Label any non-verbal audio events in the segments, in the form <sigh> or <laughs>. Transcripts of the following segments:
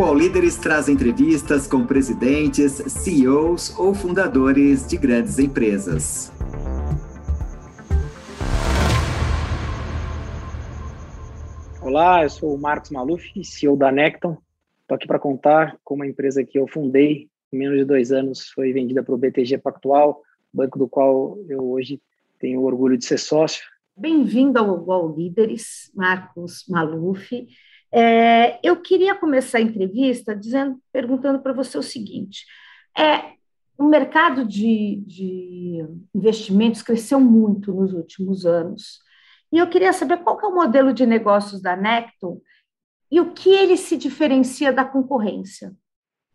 O All Líderes traz entrevistas com presidentes, CEOs ou fundadores de grandes empresas. Olá, eu sou o Marcos Maluf, CEO da Necton. Estou aqui para contar como a empresa que eu fundei em menos de dois anos foi vendida para o BTG Pactual, banco do qual eu hoje tenho orgulho de ser sócio. Bem-vindo ao All Líderes, Marcos Maluf. É, eu queria começar a entrevista dizendo, perguntando para você o seguinte: é, o mercado de, de, investimentos cresceu muito nos últimos anos. E eu queria saber qual é o modelo de negócios da Necton e o que ele se diferencia da concorrência.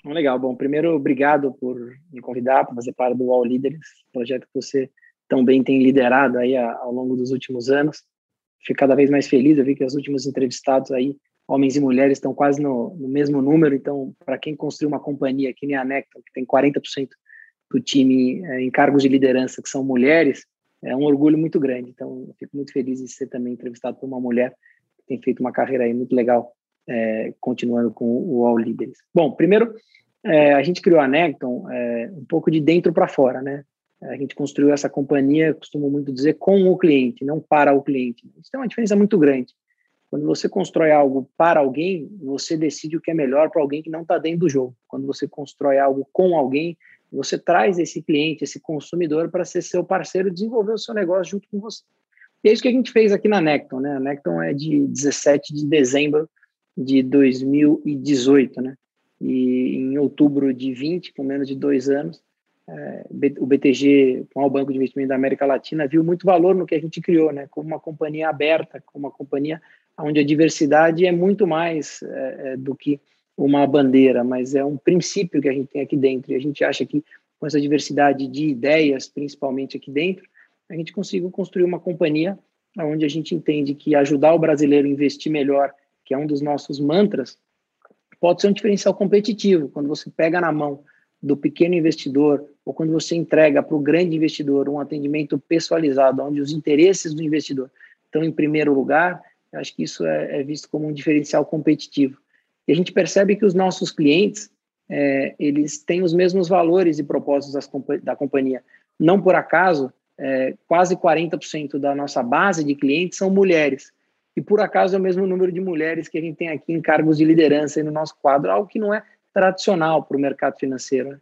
Legal. Bom, primeiro, obrigado por me convidar para fazer parte do All Leaders, projeto que você também tem liderado aí ao longo dos últimos anos. Fico cada vez mais feliz, eu vi que os últimos entrevistados aí homens e mulheres estão quase no, no mesmo número, então, para quem construiu uma companhia que nem a Necton, que tem 40% do time é, em cargos de liderança que são mulheres, é um orgulho muito grande. Então, fico muito feliz de ser também entrevistado por uma mulher que tem feito uma carreira aí muito legal, é, continuando com o All Leaders. Bom, primeiro, é, a gente criou a Necton é, um pouco de dentro para fora, né? A gente construiu essa companhia, costumo muito dizer, com o cliente, não para o cliente. Isso tem uma diferença muito grande. Quando você constrói algo para alguém, você decide o que é melhor para alguém que não está dentro do jogo. Quando você constrói algo com alguém, você traz esse cliente, esse consumidor, para ser seu parceiro e desenvolver o seu negócio junto com você. E é isso que a gente fez aqui na Necton. Né? A Necton é de 17 de dezembro de 2018. Né? E em outubro de 20, com menos de dois anos, é, o BTG, com o Banco de Investimento da América Latina, viu muito valor no que a gente criou, né? como uma companhia aberta, como uma companhia onde a diversidade é muito mais é, é, do que uma bandeira, mas é um princípio que a gente tem aqui dentro. E a gente acha que com essa diversidade de ideias, principalmente aqui dentro, a gente conseguiu construir uma companhia onde a gente entende que ajudar o brasileiro a investir melhor, que é um dos nossos mantras, pode ser um diferencial competitivo. Quando você pega na mão do pequeno investidor ou quando você entrega para o grande investidor um atendimento pessoalizado, onde os interesses do investidor estão em primeiro lugar, eu acho que isso é, é, visto como um diferencial competitivo. E a gente percebe que os nossos clientes, é, eles têm os mesmos valores e propósitos da companhia. Não por acaso, é, quase 40% da nossa base de clientes são mulheres. E por acaso é o mesmo número de mulheres que a gente tem aqui em cargos de liderança no nosso quadro, algo que não é tradicional para o mercado financeiro. Né?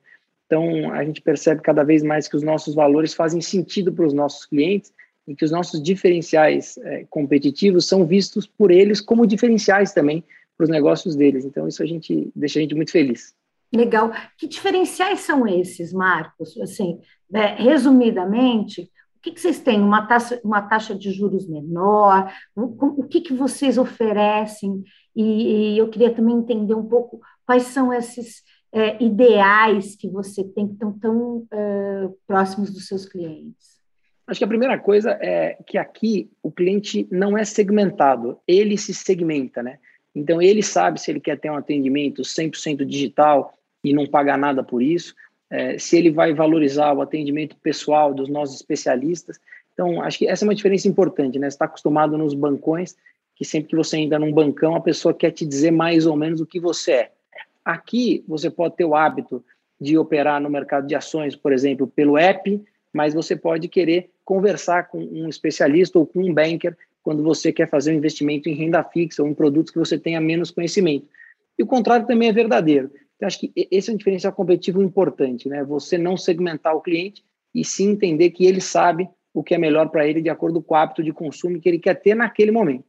Então, a gente percebe cada vez mais que os nossos valores fazem sentido para os nossos clientes e que os nossos diferenciais é, competitivos são vistos por eles como diferenciais também para os negócios deles. Então, isso a gente deixa a gente muito feliz. Legal. Que diferenciais são esses, Marcos? Assim, é, resumidamente, o que, que, vocês têm? Uma taxa, uma taxa de juros menor? O, o que, que vocês oferecem? E, e, eu queria também entender um pouco quais são esses é, ideais que você tem que estão tão é, próximos dos seus clientes. Acho que a primeira coisa é que aqui o cliente não é segmentado, ele se segmenta, né? Então ele sabe se ele quer ter um atendimento 100% digital e não pagar nada por isso, é, se ele vai valorizar o atendimento pessoal dos nossos especialistas. Então acho que essa é uma diferença importante, né? Você está acostumado nos bancões que sempre que você entra num bancão a pessoa quer te dizer mais ou menos o que você é. Aqui você pode ter o hábito de operar no mercado de ações, por exemplo, pelo app, mas você pode querer conversar com um especialista ou com um banker quando você quer fazer um investimento em renda fixa ou em produtos que você tenha menos conhecimento. E o contrário também é verdadeiro. Então, acho que esse é um diferencial competitivo importante, né? Você não segmentar o cliente e sim entender que ele sabe o que é melhor para ele de acordo com o hábito de consumo que ele quer ter naquele momento.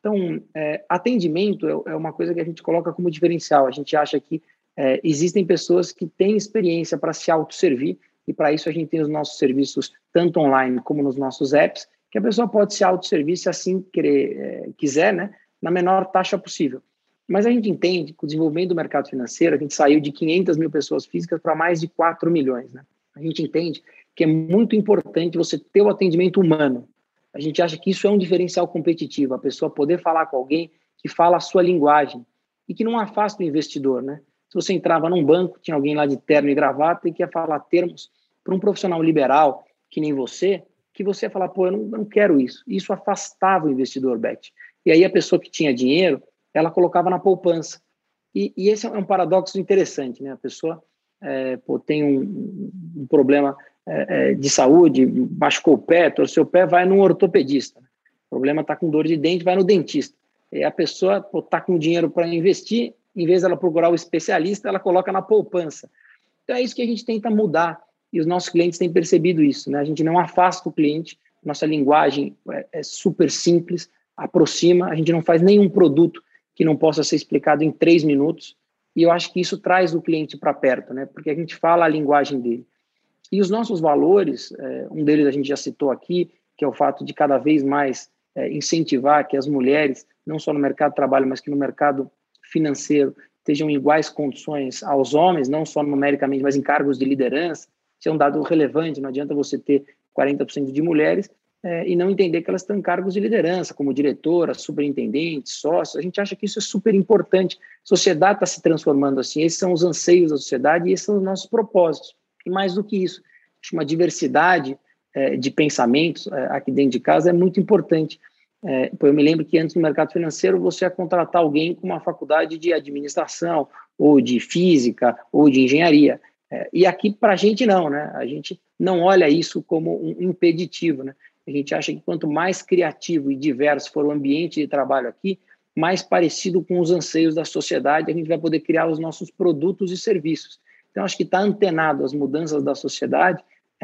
Então, é, atendimento é, é, uma coisa que a gente coloca como diferencial. A gente acha que é, existem pessoas que têm experiência para se autosservir e para isso a gente tem os nossos serviços, tanto online como nos nossos apps, que a pessoa pode se autosservir se assim querer, é, quiser, né, na menor taxa possível. Mas a gente entende que o desenvolvimento do mercado financeiro, a gente saiu de 500 mil pessoas físicas para mais de 4 milhões. Né? A gente entende que é muito importante você ter o atendimento humano. A gente acha que isso é um diferencial competitivo, a pessoa poder falar com alguém que fala a sua linguagem e que não afasta o investidor, né? Se você entrava num banco, tinha alguém lá de terno e gravata e que ia falar termos para um profissional liberal, que nem você, que você ia falar, pô, eu não, não quero isso. Isso afastava o investidor, Beth. E aí a pessoa que tinha dinheiro, ela colocava na poupança. E, e, esse é um paradoxo interessante, né? A pessoa é, pô, tem um, um problema é, é de saúde, machucou o pé, torceu o pé, vai num ortopedista. O problema está com dor de dente, vai no dentista. E a pessoa está com dinheiro para investir, em vez dela procurar o especialista, ela coloca na poupança. Então é isso que a gente tenta mudar e os nossos clientes têm percebido isso. Né? A gente não afasta o cliente, nossa linguagem é, é super simples, aproxima, a gente não faz nenhum produto que não possa ser explicado em três minutos, e eu acho que isso traz o cliente para perto, né? porque a gente fala a linguagem dele. E os nossos valores, é, um deles a gente já citou aqui, que é o fato de cada vez mais é, incentivar que as mulheres, não só no mercado de trabalho, mas que no mercado financeiro, estejam em iguais condições aos homens, não só numericamente, mas em cargos de liderança. Isso é um dado relevante, não adianta você ter 40% de mulheres é, e não entender que elas estão em cargos de liderança, como diretora, superintendente, sócio. A gente acha que isso é super importante. A sociedade está se transformando assim, esses são os anseios da sociedade e esses são os nossos propósitos. E mais do que isso, uma diversidade é, de pensamentos é, aqui dentro de casa é muito importante. É, eu me lembro que antes no mercado financeiro você ia contratar alguém com uma faculdade de administração, ou de física, ou de engenharia. É, e aqui, para a gente, não, né? A gente não olha isso como um impeditivo, né? A gente acha que quanto mais criativo e diverso for o ambiente de trabalho aqui, mais parecido com os anseios da sociedade, a gente vai poder criar os nossos produtos e serviços. Então, acho que está antenado às mudanças da sociedade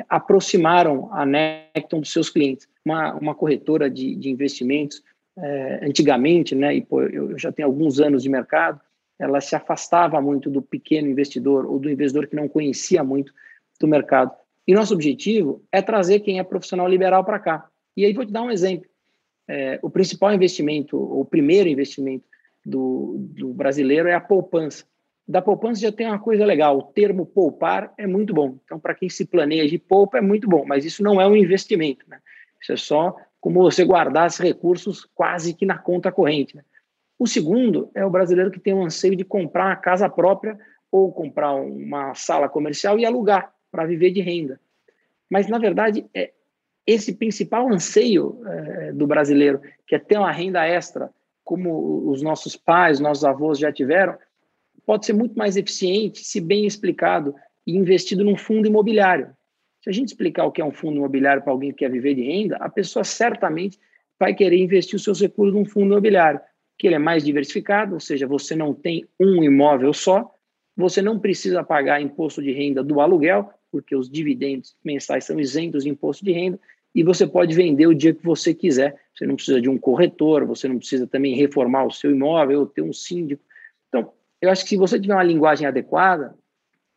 aproximaram a Necton dos seus clientes. Uma, uma corretora de, de investimentos, é, antigamente, né, e pô, eu já tenho alguns anos de mercado, ela se afastava muito do pequeno investidor ou do investidor que não conhecia muito do mercado. E nosso objetivo é trazer quem é profissional liberal para cá. E aí vou te dar um exemplo. É, o principal investimento, o primeiro investimento do, do brasileiro é a poupança da poupança já tem uma coisa legal, o termo poupar é muito bom. Então, para quem se planeja de poupa, é muito bom, mas isso não é um investimento, né? Isso é só como você guardar esses recursos quase que na conta corrente. Né? O segundo é o brasileiro que tem o anseio de comprar uma casa própria ou comprar uma sala comercial e alugar para viver de renda. Mas, na verdade, é esse principal anseio é, do brasileiro, que é ter uma renda extra, como os nossos pais, nossos avós já tiveram, pode ser muito mais eficiente se bem explicado e investido num fundo imobiliário. Se a gente explicar o que é um fundo imobiliário para alguém que quer viver de renda, a pessoa certamente vai querer investir os seus recursos num fundo imobiliário, que ele é mais diversificado, ou seja, você não tem um imóvel só, você não precisa pagar imposto de renda do aluguel, porque os dividendos mensais são isentos de imposto de renda, e você pode vender o dia que você quiser. Você não precisa de um corretor, você não precisa também reformar o seu imóvel ou ter um síndico. Eu acho que se você tiver uma linguagem adequada,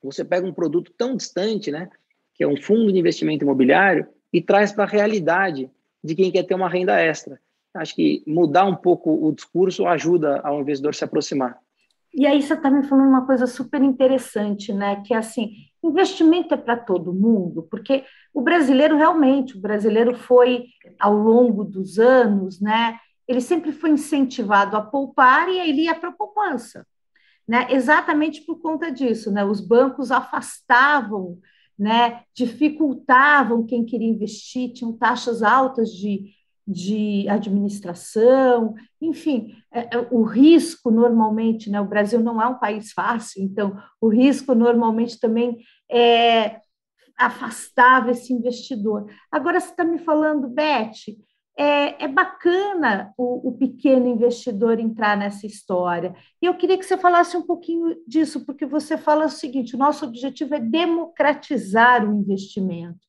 você pega um produto tão distante, né, que é um fundo de investimento imobiliário, e traz para a realidade de quem quer ter uma renda extra. Acho que mudar um pouco o discurso ajuda ao investidor se aproximar. E aí você está me falando uma coisa super interessante, né? Que é assim, investimento é para todo mundo, porque o brasileiro realmente, o brasileiro foi ao longo dos anos, né? Ele sempre foi incentivado a poupar e ele ia para a poupança né, exatamente por conta disso. Né, os bancos afastavam, né, dificultavam quem queria investir, tinham taxas altas de, de administração, enfim, é, é, o risco normalmente, né, o Brasil não é um país fácil, então o risco normalmente também é, afastava esse investidor. Agora você está me falando, Beth, é, é bacana o, o, pequeno investidor entrar nessa história. E eu queria que você falasse um pouquinho disso, porque você fala o seguinte: o nosso objetivo é democratizar o investimento.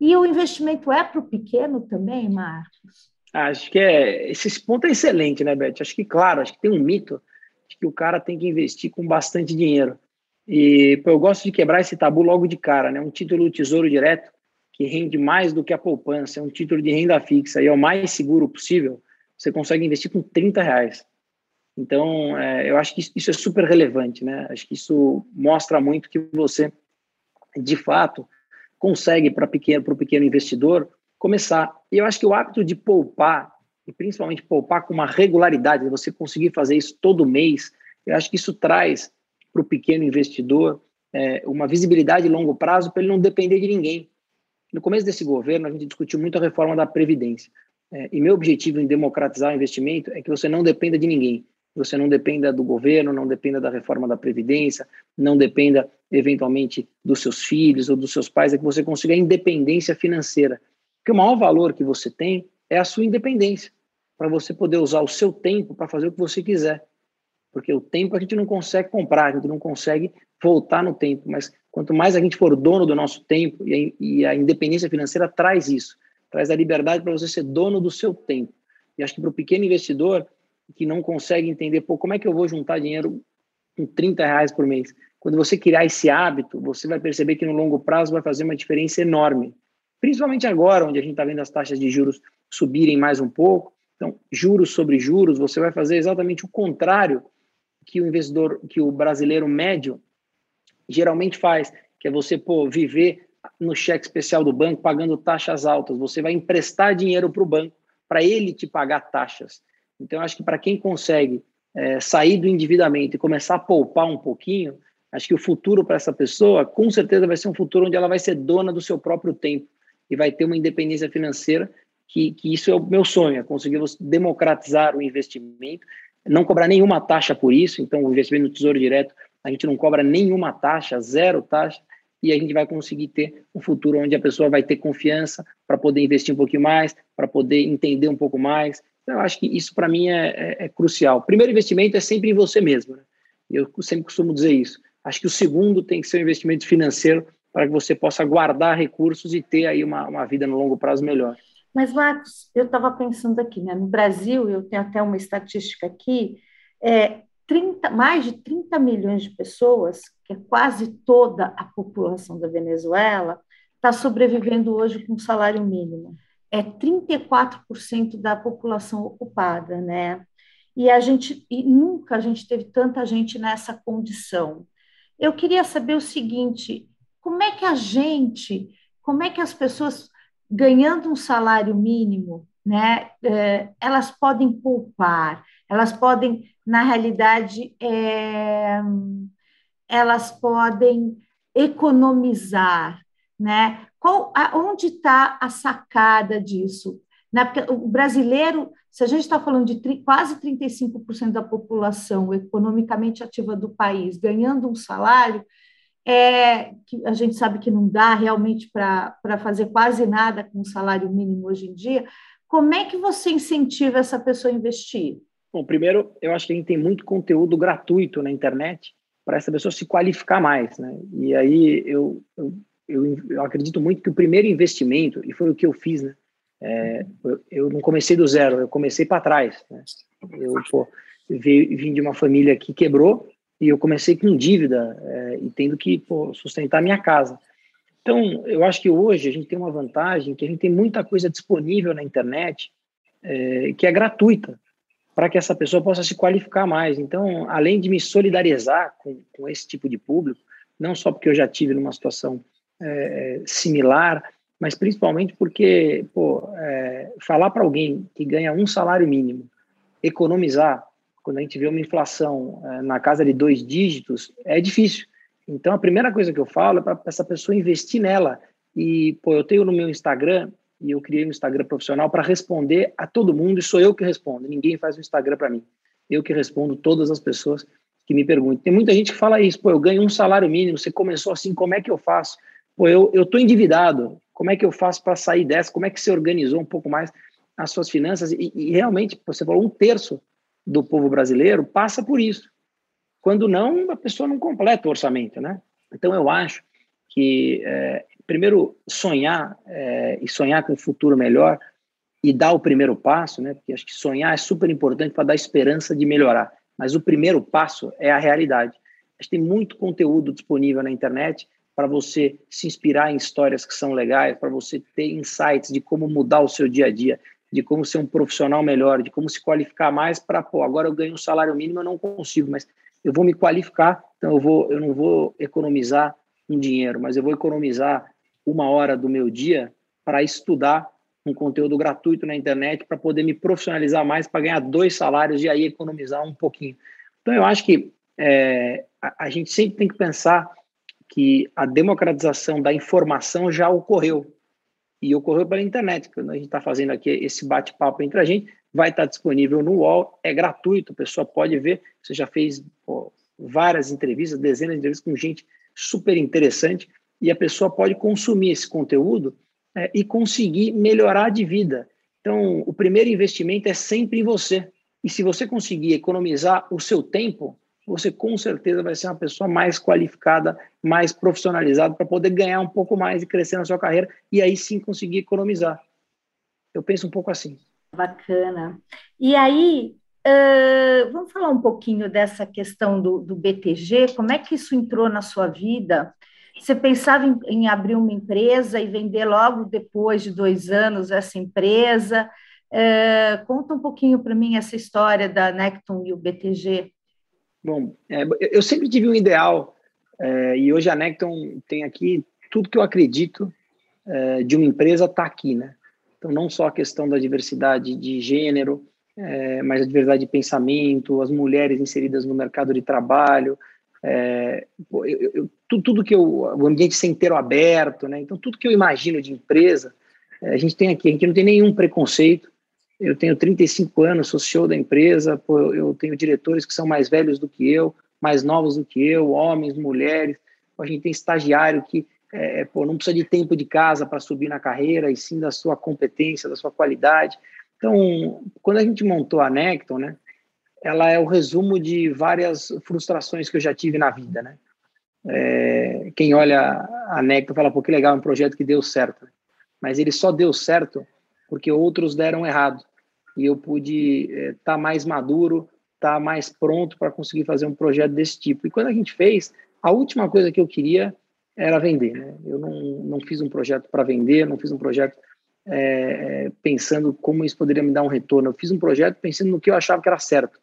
E o investimento é para o pequeno também, Marcos? Acho que é, esse ponto é excelente, né, Beth? Acho que, claro, acho que tem um mito de que o cara tem que investir com bastante dinheiro. E pô, eu gosto de quebrar esse tabu logo de cara, né? Um título Tesouro Direto que rende mais do que a poupança, é um título de renda fixa e é o mais seguro possível, você consegue investir com 30 reais. Então, é, eu acho que isso é super relevante, né? Acho que isso mostra muito que você, de fato, consegue para pequeno, o pequeno investidor começar. E eu acho que o hábito de poupar, e principalmente poupar com uma regularidade, você conseguir fazer isso todo mês, eu acho que isso traz para o pequeno investidor é, uma visibilidade de longo prazo para ele não depender de ninguém. No começo desse governo, a gente discutiu muito a reforma da Previdência. É, e meu objetivo em democratizar o investimento é que você não dependa de ninguém. você não dependa do governo, não dependa da reforma da Previdência, não dependa, eventualmente, dos seus filhos ou dos seus pais, é que você consiga a independência financeira. Porque o maior valor que você tem é a sua independência, para você poder usar o seu tempo para fazer o que você quiser. Porque o tempo a gente não consegue comprar, a gente não consegue voltar no tempo, mas quanto mais a gente for dono do nosso tempo, e a, e a independência financeira traz isso, traz a liberdade para você ser dono do seu tempo. E acho que para o pequeno investidor, que não consegue entender, pô, como é que eu vou juntar dinheiro com 30 reais por mês? Quando você criar esse hábito, você vai perceber que no longo prazo vai fazer uma diferença enorme. Principalmente agora, onde a gente está vendo as taxas de juros subirem mais um pouco. Então, juros sobre juros, você vai fazer exatamente o contrário que o investidor, que o brasileiro médio geralmente faz, que é você pô, viver no cheque especial do banco pagando taxas altas. Você vai emprestar dinheiro para o banco para ele te pagar taxas. Então, acho que para quem consegue é, sair do endividamento e começar a poupar um pouquinho, acho que o futuro para essa pessoa, com certeza, vai ser um futuro onde ela vai ser dona do seu próprio tempo e vai ter uma independência financeira, que, que isso é o meu sonho, é conseguir democratizar o investimento, não cobrar nenhuma taxa por isso. Então, o investimento no Tesouro Direto, a gente não cobra nenhuma taxa, zero taxa, e a gente vai conseguir ter um futuro onde a pessoa vai ter confiança para poder investir um pouquinho mais, para poder entender um pouco mais, então, eu acho que isso, para mim, é, é, é, crucial. O primeiro investimento é sempre em você mesmo. Né? Eu sempre costumo dizer isso. Acho que o segundo tem que ser um investimento financeiro para que você possa guardar recursos e ter aí uma, uma vida no longo prazo melhor. Mas, Marcos, eu estava pensando aqui, né? no Brasil, eu tenho até uma estatística aqui, é, 30, mais de 30 milhões de pessoas, que é quase toda a população da Venezuela, está sobrevivendo hoje com salário mínimo é 34% da população ocupada, né? E a gente e nunca a gente teve tanta gente nessa condição. Eu queria saber o seguinte: como é que a gente, como é que as pessoas ganhando um salário mínimo, né, é, elas podem poupar, elas podem, na realidade, é, elas podem economizar, né? Qual, onde está a sacada disso? Né? Porque o brasileiro, se a gente está falando de tri, quase 35% da população economicamente ativa do país ganhando um salário, é, que a gente sabe que não dá realmente para fazer quase nada com o salário mínimo hoje em dia, como é que você incentiva essa pessoa a investir? Bom, primeiro, eu acho que a gente tem muito conteúdo gratuito na internet para essa pessoa se qualificar mais, né? E aí eu, eu eu, acredito muito que o primeiro investimento, e foi o que eu fiz, né? É, eu, eu, não comecei do zero, eu comecei para trás. Né? Eu pô, vim de uma família que quebrou e eu comecei com dívida é, e tendo que pô, sustentar minha casa. Então, eu acho que hoje a gente tem uma vantagem que a gente tem muita coisa disponível na internet é, que é gratuita para que essa pessoa possa se qualificar mais. Então, além de me solidarizar com, com esse tipo de público, não só porque eu já tive numa situação é, similar, mas principalmente porque pô, é, falar para alguém que ganha um salário mínimo, economizar, quando a gente vê uma inflação é, na casa de dois dígitos, é difícil. Então, a primeira coisa que eu falo é para essa pessoa investir nela. E, pô, eu tenho no meu Instagram, e eu criei um Instagram profissional para responder a todo mundo, e sou eu que respondo, ninguém faz o Instagram para mim. Eu que respondo todas as pessoas que me perguntam. Tem muita gente que fala isso, pô, eu ganho um salário mínimo, você começou assim, como é que eu faço? pô, eu estou endividado, como é que eu faço para sair dessa? Como é que você organizou um pouco mais as suas finanças? E, e, realmente, você falou, um terço do povo brasileiro passa por isso. Quando não, a pessoa não completa o orçamento, né? Então, eu acho que, é, primeiro, sonhar é, e sonhar com um futuro melhor e dar o primeiro passo, né? Porque acho que sonhar é super importante para dar esperança de melhorar. Mas o primeiro passo é a realidade. Acho que tem muito conteúdo disponível na internet para você se inspirar em histórias que são legais, para você ter insights de como mudar o seu dia a dia, de como ser um profissional melhor, de como se qualificar mais para, pô, agora eu ganho um salário mínimo, eu não consigo, mas eu vou me qualificar, então eu, vou, eu não vou economizar um dinheiro, mas eu vou economizar uma hora do meu dia para estudar um conteúdo gratuito na internet para poder me profissionalizar mais, para ganhar dois salários e aí economizar um pouquinho. Então, eu acho que é, a, a gente sempre tem que pensar que a democratização da informação já ocorreu. E ocorreu pela internet. Quando a gente está fazendo aqui esse bate-papo entre a gente, vai estar disponível no UOL, é gratuito, a pessoa pode ver. Você já fez pô, várias entrevistas, dezenas de entrevistas com gente super interessante, e a pessoa pode consumir esse conteúdo é, e conseguir melhorar de vida. Então, o primeiro investimento é sempre em você. E se você conseguir economizar o seu tempo, você com certeza vai ser uma pessoa mais qualificada, mais profissionalizada para poder ganhar um pouco mais e crescer na sua carreira e aí sim conseguir economizar. Eu penso um pouco assim. Bacana. E aí, uh, vamos falar um pouquinho dessa questão do, do, BTG, como é que isso entrou na sua vida? Você pensava em, em abrir uma empresa e vender logo depois de dois anos essa empresa? Uh, conta um pouquinho para mim essa história da Necton e o BTG. Bom, é, eu sempre tive um ideal, é, e hoje a Necton tem aqui tudo que eu acredito é, de uma empresa está aqui, né? Então, não só a questão da diversidade de gênero, é, mas a diversidade de pensamento, as mulheres inseridas no mercado de trabalho, é, eu, eu, tudo, tudo, que eu, o ambiente ser inteiro aberto, né? Então, tudo que eu imagino de empresa, é, a gente tem aqui, a gente não tem nenhum preconceito. Eu tenho 35 anos, sou CEO da empresa, pô, eu tenho diretores que são mais velhos do que eu, mais novos do que eu, homens, mulheres. A gente tem estagiário que é, pô, não precisa de tempo de casa para subir na carreira, e sim da sua competência, da sua qualidade. Então, quando a gente montou a Necton, né, ela é o resumo de várias frustrações que eu já tive na vida, né? É, quem olha a Necton fala, pô, que legal, é um projeto que deu certo. Mas ele só deu certo porque outros deram errado. E eu pude estar é, tá mais maduro, estar tá mais pronto para conseguir fazer um projeto desse tipo. E quando a gente fez, a última coisa que eu queria era vender. Né? Eu não, não fiz um projeto para vender, não fiz um projeto é, é, pensando como isso poderia me dar um retorno. Eu fiz um projeto pensando no que eu achava que era certo,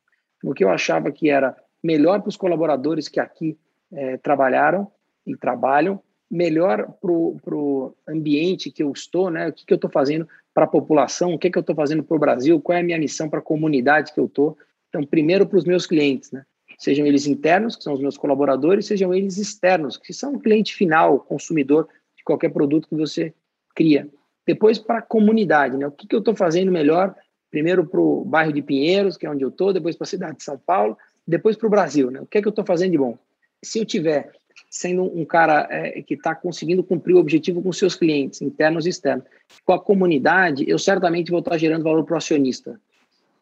no que eu achava que era melhor para os colaboradores que aqui é, trabalharam e trabalham, melhor para o ambiente que eu estou, né? o que, que eu estou fazendo para a população, o que, que eu estou fazendo para o Brasil, qual é a minha missão para a comunidade que eu estou. Então, primeiro para os meus clientes, né? sejam eles internos, que são os meus colaboradores, sejam eles externos, que são o cliente final, consumidor de qualquer produto que você cria. Depois, para a comunidade, né? o que, que eu estou fazendo melhor? Primeiro para o bairro de Pinheiros, que é onde eu estou, depois para a cidade de São Paulo, depois para o Brasil. Né? O que é que eu estou fazendo de bom? Se eu tiver sendo um cara é, que está conseguindo cumprir o objetivo com seus clientes, internos e externos, com a comunidade, eu certamente vou estar tá gerando valor para o acionista.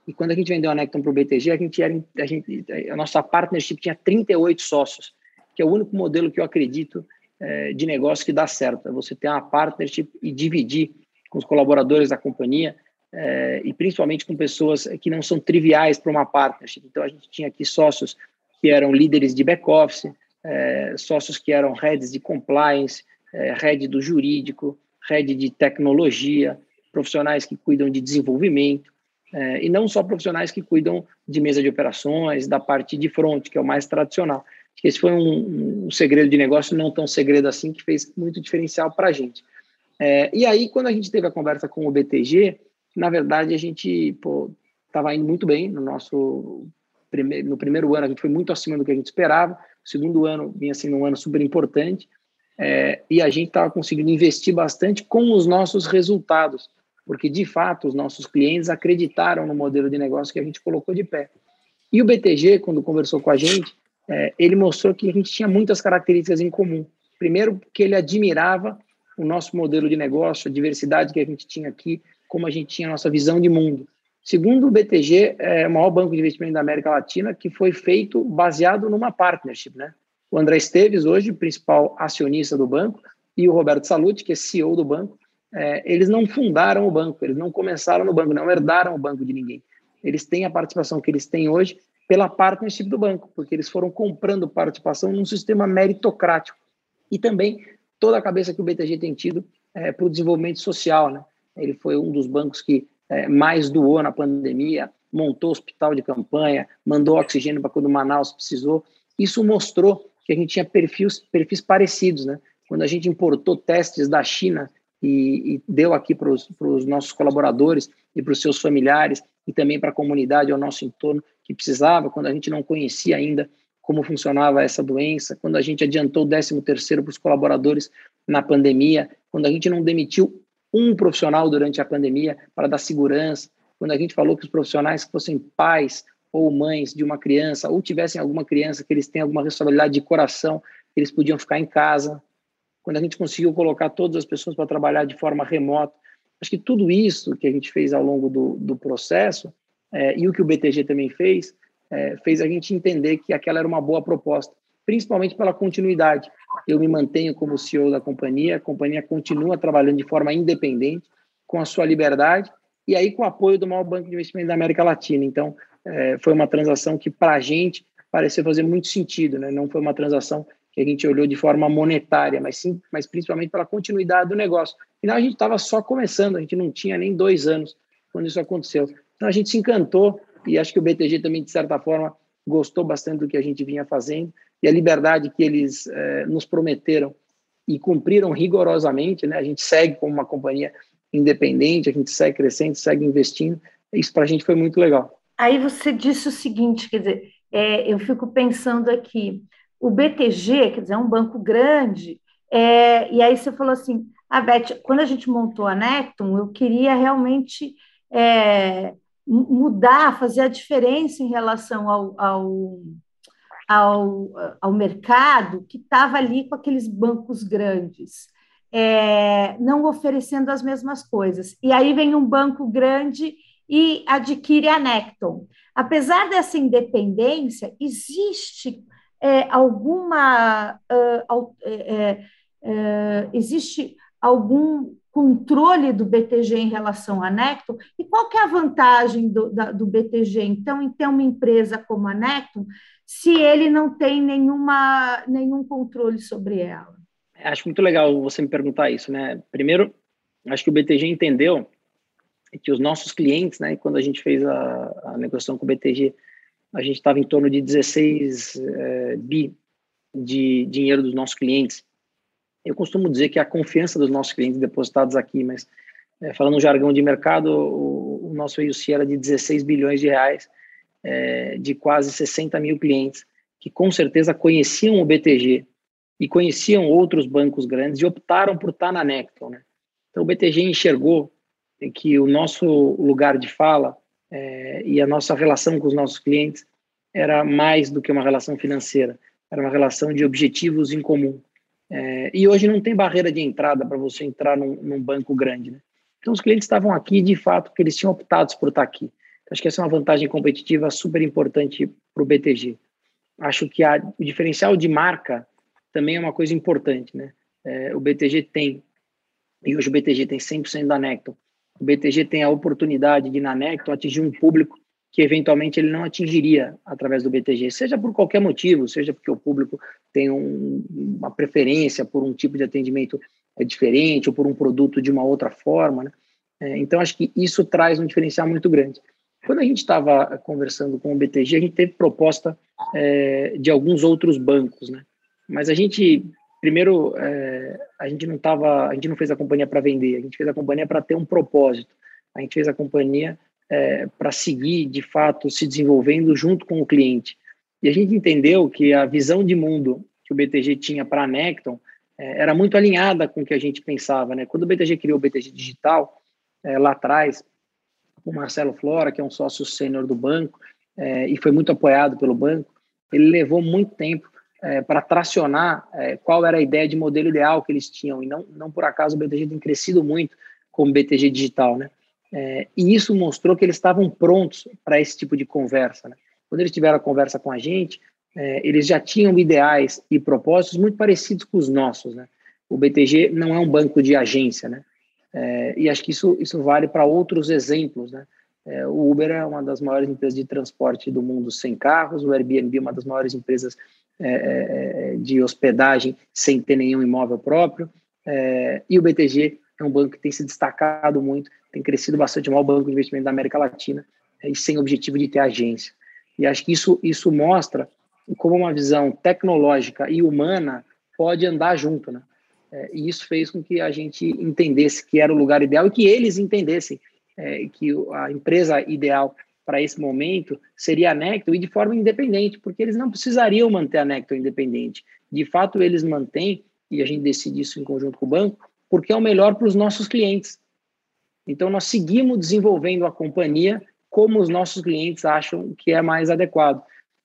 E quando a gente vendeu a Necton para o BTG, a gente era, a, gente, a nossa partnership tinha 38 sócios, que é o único modelo que eu acredito é, de negócio que dá certo. É você ter uma partnership e dividir com os colaboradores da companhia é, e principalmente com pessoas que não são triviais para uma partnership. Então a gente tinha aqui sócios que eram líderes de back-office, é, sócios que eram heads de compliance, é, head do jurídico, head de tecnologia, profissionais que cuidam de desenvolvimento, é, e não só profissionais que cuidam de mesa de operações, da parte de front, que é o mais tradicional. Esse foi um, um segredo de negócio, não tão segredo assim, que fez muito diferencial para a gente. E aí, quando a gente teve a conversa com o BTG, na verdade, a gente estava indo muito bem no nosso primeiro, no primeiro ano, a gente foi muito acima do que a gente esperava. O segundo ano vinha sendo um ano super importante. É, e a gente estava conseguindo investir bastante com os nossos resultados porque de fato os nossos clientes acreditaram no modelo de negócio que a gente colocou de pé. E o BTG, quando conversou com a gente, é, ele mostrou que a gente tinha muitas características em comum. Primeiro, que ele admirava o nosso modelo de negócio, a diversidade que a gente tinha aqui, como a gente tinha a nossa visão de mundo. Segundo, o BTG é o maior banco de investimento da América Latina que foi feito baseado numa partnership, né? O André Esteves, hoje, principal acionista do banco, e o Roberto Salute, que é CEO do banco, é, eles não fundaram o banco, eles não começaram no banco, não herdaram o banco de ninguém. Eles têm a participação que eles têm hoje pela partnership do banco, porque eles foram comprando participação num sistema meritocrático. E também toda a cabeça que o BTG tem tido é, para o desenvolvimento social. Né? Ele foi um dos bancos que é, mais doou na pandemia, montou hospital de campanha, mandou oxigênio para quando Manaus precisou. Isso mostrou que a gente tinha perfis, perfis parecidos. Né? Quando a gente importou testes da China e, e deu aqui para os nossos colaboradores e para os seus familiares e também para a comunidade ao nosso entorno que precisava, quando a gente não conhecia ainda como funcionava essa doença, quando a gente adiantou o 13 terceiro para os colaboradores na pandemia, quando a gente não demitiu um profissional durante a pandemia para dar segurança, quando a gente falou que os profissionais que fossem pais ou mães de uma criança, ou tivessem alguma criança que eles têm alguma responsabilidade de coração, eles podiam ficar em casa. Quando a gente conseguiu colocar todas as pessoas para trabalhar de forma remota, acho que tudo isso que a gente fez ao longo do, do processo é, e o que o BTG também fez, é, fez a gente entender que aquela era uma boa proposta, principalmente pela continuidade. Eu me mantenho como CEO da companhia, a companhia continua trabalhando de forma independente, com a sua liberdade, e aí com o apoio do maior banco de investimento da América Latina. Então, é, foi uma transação que, para a gente, pareceu fazer muito sentido, né? não foi uma transação que a gente olhou de forma monetária, mas sim, mas principalmente pela continuidade do negócio. Afinal, a gente estava só começando, a gente não tinha nem dois anos quando isso aconteceu. Então, a gente se encantou e acho que o BTG também, de certa forma, gostou bastante do que a gente vinha fazendo e a liberdade que eles eh, nos prometeram e cumpriram rigorosamente, né? A gente segue como uma companhia independente, a gente segue crescendo, segue investindo. Isso para a gente foi muito legal. Aí você disse o seguinte, quer dizer, é, eu fico pensando aqui, o BTG, quer dizer, é um banco grande, é, e aí você falou assim, a ah, Beth, quando a gente montou a Necton, eu queria realmente é, mudar, fazer a diferença em relação ao, ao, ao, ao mercado que estava ali com aqueles bancos grandes, é, não oferecendo as mesmas coisas. E aí vem um banco grande e adquire a Necton. Apesar dessa independência, existe é, alguma uh, é, existe algum controle do BTG em relação à Necton? E qual que é a vantagem do, da, do BTG, então, em ter uma empresa como a Necton, se ele não tem nenhuma, nenhum controle sobre ela? Acho muito legal você me perguntar isso, né? Primeiro, acho que o BTG entendeu que os nossos clientes, né, quando a gente fez a, a negociação com o BTG, a gente estava em torno de 16 é, bi de dinheiro dos nossos clientes. Eu costumo dizer que a confiança dos nossos clientes depositados aqui, mas é, falando no jargão de mercado, o, o nosso AUC era de 16 bilhões de reais, é, de quase 60 mil clientes, que com certeza conheciam o BTG e conheciam outros bancos grandes e optaram por estar na Necton. Né? Então o BTG enxergou que o nosso lugar de fala é, e a nossa relação com os nossos clientes era mais do que uma relação financeira, era uma relação de objetivos em comum. É, e hoje não tem barreira de entrada para você entrar num, num, banco grande. Né? Então, os clientes estavam aqui de fato porque eles tinham optado por estar aqui. Acho que essa é uma vantagem competitiva super importante para o BTG. Acho que a, o diferencial de marca também é uma coisa importante. Né? É, o BTG tem, e hoje o BTG tem 100% da Necton, o BTG tem a oportunidade de, na Necton, atingir um público que eventualmente ele não atingiria através do BTG, seja por qualquer motivo, seja porque o público tem um, uma preferência por um tipo de atendimento é, diferente ou por um produto de uma outra forma. Né? É, então, acho que isso traz um diferencial muito grande. Quando a gente estava conversando com o BTG, a gente teve proposta é, de alguns outros bancos, né? mas a gente primeiro é, a gente não tava, a gente não fez a companhia para vender, a gente fez a companhia para ter um propósito. A gente fez a companhia é, para seguir, de fato, se desenvolvendo junto com o cliente. E a gente entendeu que a visão de mundo que o BTG tinha para a Necton é, era muito alinhada com o que a gente pensava. Né? Quando o BTG criou o BTG Digital, é, lá atrás, o Marcelo Flora, que é um sócio sênior do banco, é, e foi muito apoiado pelo banco, ele levou muito tempo é, para tracionar é, qual era a ideia de modelo ideal que eles tinham. E não, não por acaso o BTG tem crescido muito como BTG Digital. Né? É, e isso mostrou que eles estavam prontos para esse tipo de conversa. Né? Quando eles tiveram a conversa com a gente, é, eles já tinham ideais e propósitos muito parecidos com os nossos. Né? O BTG não é um banco de agência, né? É, e acho que isso, isso vale para outros exemplos. Né? É, o Uber é uma das maiores empresas de transporte do mundo sem carros, o Airbnb é uma das maiores empresas é, de hospedagem sem ter nenhum imóvel próprio, e o BTG um banco que tem se destacado muito tem crescido bastante, o maior banco de investimento da América Latina, é, e sem objetivo de ter agência. E acho que isso, isso mostra como uma visão tecnológica e humana pode andar junto, né? É, e isso fez com que a gente entendesse que era o lugar ideal e que eles entendessem é, que a empresa ideal para esse momento seria a Necto e de forma independente, porque eles não precisariam manter a Necto independente. De fato, eles mantêm, e a gente decide isso em conjunto com o banco, porque é o melhor para os nossos clientes. Então, nós seguimos desenvolvendo a companhia como os nossos clientes acham que é mais adequado.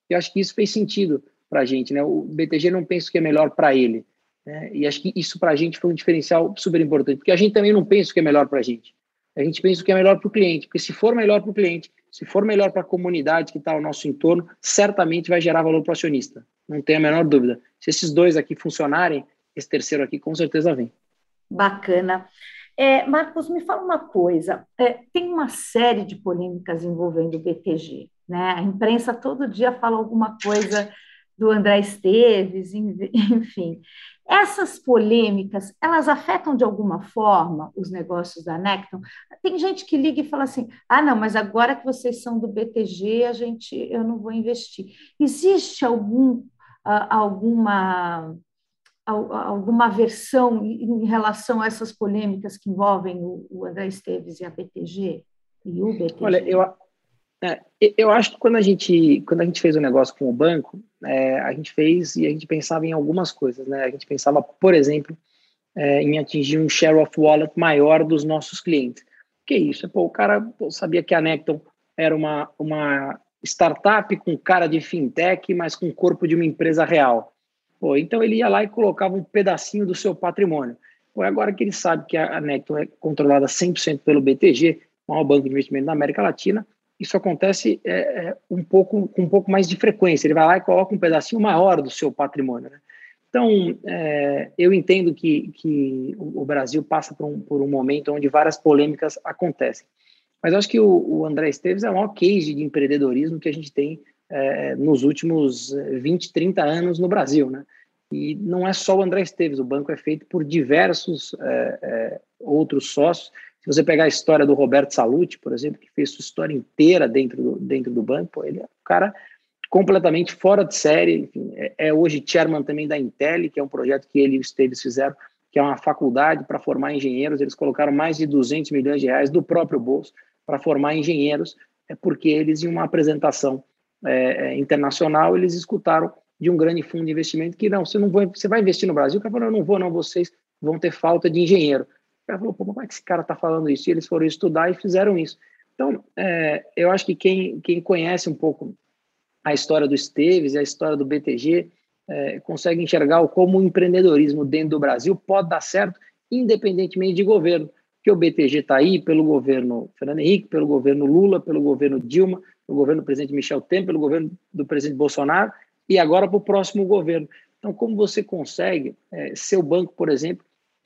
Eu acho que isso fez sentido para a gente. Né? O BTG não pensa que é melhor para ele. Né? E acho que isso para a gente foi um diferencial super importante, porque a gente também não pensa o que é melhor para a gente. A gente pensa o que é melhor para o cliente, porque se for melhor para o cliente, se for melhor para a comunidade que está ao nosso entorno, certamente vai gerar valor para o acionista. Não tem a menor dúvida. Se esses dois aqui funcionarem, esse terceiro aqui com certeza vem. Bacana. É, Marcos, me fala uma coisa. É, tem uma série de polêmicas envolvendo o BTG. Né? A imprensa todo dia fala alguma coisa do André Esteves, <laughs> enfim. Essas polêmicas, elas afetam de alguma forma os negócios da Necton? Tem gente que liga e fala assim: "Ah, não, mas agora que vocês são do BTG, a gente eu não vou investir". Existe algum alguma alguma versão em relação a essas polêmicas que envolvem o André Esteves e a BTG e o BTG? Olha, eu é, eu acho que quando a gente quando a gente fez o negócio com o banco, é, a gente fez e a gente pensava em algumas coisas, né? A gente pensava, por exemplo, é, em atingir um share of wallet maior dos nossos clientes. Que isso? Pô, o cara pô, sabia que a Necton era uma, uma startup com cara de fintech, mas com corpo de uma empresa real. Pô, então ele ia lá e colocava um pedacinho do seu patrimônio. Pô, agora que ele sabe que a Necton é controlada 100% pelo BTG, maior banco de investimento da América Latina, isso acontece é, é, um pouco com um pouco mais de frequência. Ele vai lá e coloca um pedacinho maior do seu patrimônio. Né? Então, é, eu entendo que, que o Brasil passa por um, por um momento onde várias polêmicas acontecem. Mas acho que o, o André Esteves é o maior case de empreendedorismo que a gente tem é, nos últimos 20, 30 anos no Brasil. Né? E não é só o André Esteves, o banco é feito por diversos é, é, outros sócios se você pegar a história do Roberto Salute, por exemplo, que fez sua história inteira dentro do, dentro do banco, ele é um cara completamente fora de série. Enfim, é, é, hoje chairman também da Intel, que é um projeto que ele e o Esteves fizeram, que é uma faculdade para formar engenheiros. Eles colocaram mais de 200 milhões de reais do próprio bolso para formar engenheiros, é porque eles, em uma apresentação é, é, internacional, eles escutaram de um grande fundo de investimento que não, você não vai, você vai investir no Brasil? O cara falou, não vou, não, vocês vão ter falta de engenheiro cara falou, pô, como é que esse cara está falando isso? E eles foram estudar e fizeram isso. Então, é, eu acho que quem, quem conhece um pouco a história do Esteves a história do BTG é, consegue enxergar como o empreendedorismo dentro do Brasil pode dar certo, independentemente de governo. Que o BTG está aí pelo governo Fernando Henrique, pelo governo Lula, pelo governo Dilma, pelo governo do presidente Michel Temer, pelo governo do presidente Bolsonaro e agora para o próximo governo. Então, como você consegue é, ser o banco, por exemplo,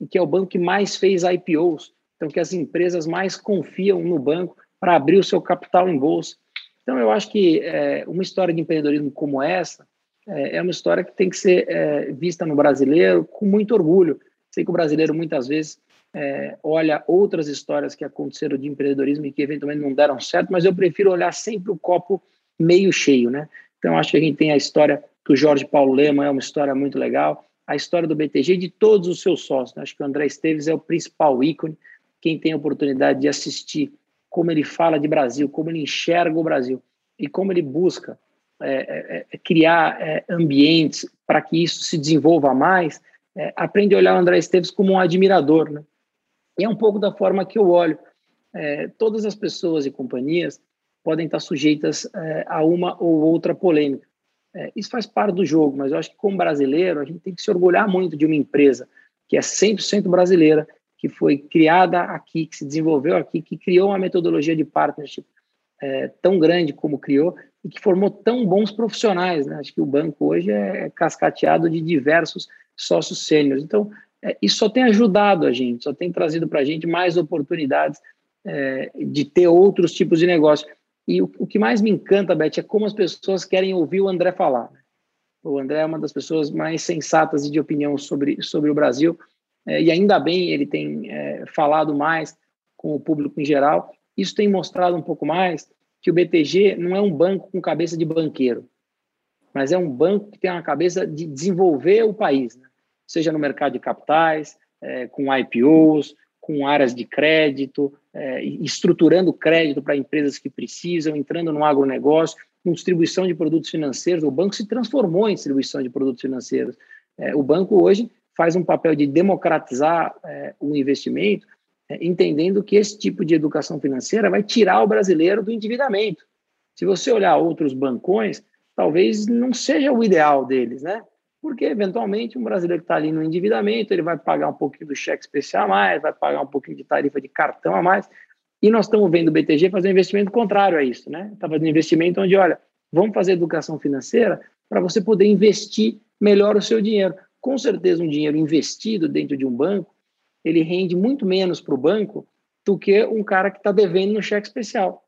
que é o banco que mais fez IPOs, então que as empresas mais confiam no banco para abrir o seu capital em bolsa. Então, eu acho que é, uma história de empreendedorismo como essa é, é uma história que tem que ser é, vista no brasileiro com muito orgulho. Sei que o brasileiro muitas vezes é, olha outras histórias que aconteceram de empreendedorismo e que eventualmente não deram certo, mas eu prefiro olhar sempre o copo meio cheio, né? Então, acho que a gente tem a história que o Jorge Paulo Lema é uma história muito legal a história do BTG de todos os seus sócios. Acho que o André Esteves é o principal ícone. Quem tem a oportunidade de assistir como ele fala de Brasil, como ele enxerga o Brasil e como ele busca é, é, é criar é, ambientes para que isso se desenvolva mais, é, aprende a olhar o André Esteves como um admirador. Né? E é um pouco da forma que eu olho. É, todas as pessoas e companhias podem estar sujeitas a uma ou outra polêmica. É, isso faz parte do jogo, mas eu acho que como brasileiro a gente tem que se orgulhar muito de uma empresa que é 100% brasileira, que foi criada aqui, que se desenvolveu aqui, que criou uma metodologia de partnership é, tão grande como criou e que formou tão bons profissionais. Né? Acho que o banco hoje é cascateado de diversos sócios sêniores. Então, é, isso só tem ajudado a gente, só tem trazido para a gente mais oportunidades é, de ter outros tipos de negócio. E o, o que mais me encanta, Beth, é como as pessoas querem ouvir o André falar. O André é uma das pessoas mais sensatas e de opinião sobre, sobre o Brasil, é, e ainda bem ele tem é, falado mais com o público em geral. Isso tem mostrado um pouco mais que o BTG não é um banco com cabeça de banqueiro, mas é um banco que tem uma cabeça de desenvolver o país, né? Seja no mercado de capitais, é, com IPOs, com áreas de crédito, é, estruturando crédito para empresas que precisam, entrando no agronegócio, com distribuição de produtos financeiros. O banco se transformou em distribuição de produtos financeiros. É, o banco hoje faz um papel de democratizar é, o investimento é, entendendo que esse tipo de educação financeira vai tirar o brasileiro do endividamento. Se você olhar outros bancões, talvez não seja o ideal deles, né? Porque, eventualmente, um brasileiro que está ali no endividamento, ele vai pagar um pouquinho do cheque especial a mais, vai pagar um pouquinho de tarifa de cartão a mais. E nós estamos vendo o BTG fazer um investimento contrário a isso, né? Está fazendo um investimento onde, olha, vamos fazer educação financeira para você poder investir melhor o seu dinheiro. Com certeza, um dinheiro investido dentro de um banco, ele rende muito menos para o banco do que um cara que está devendo no cheque especial.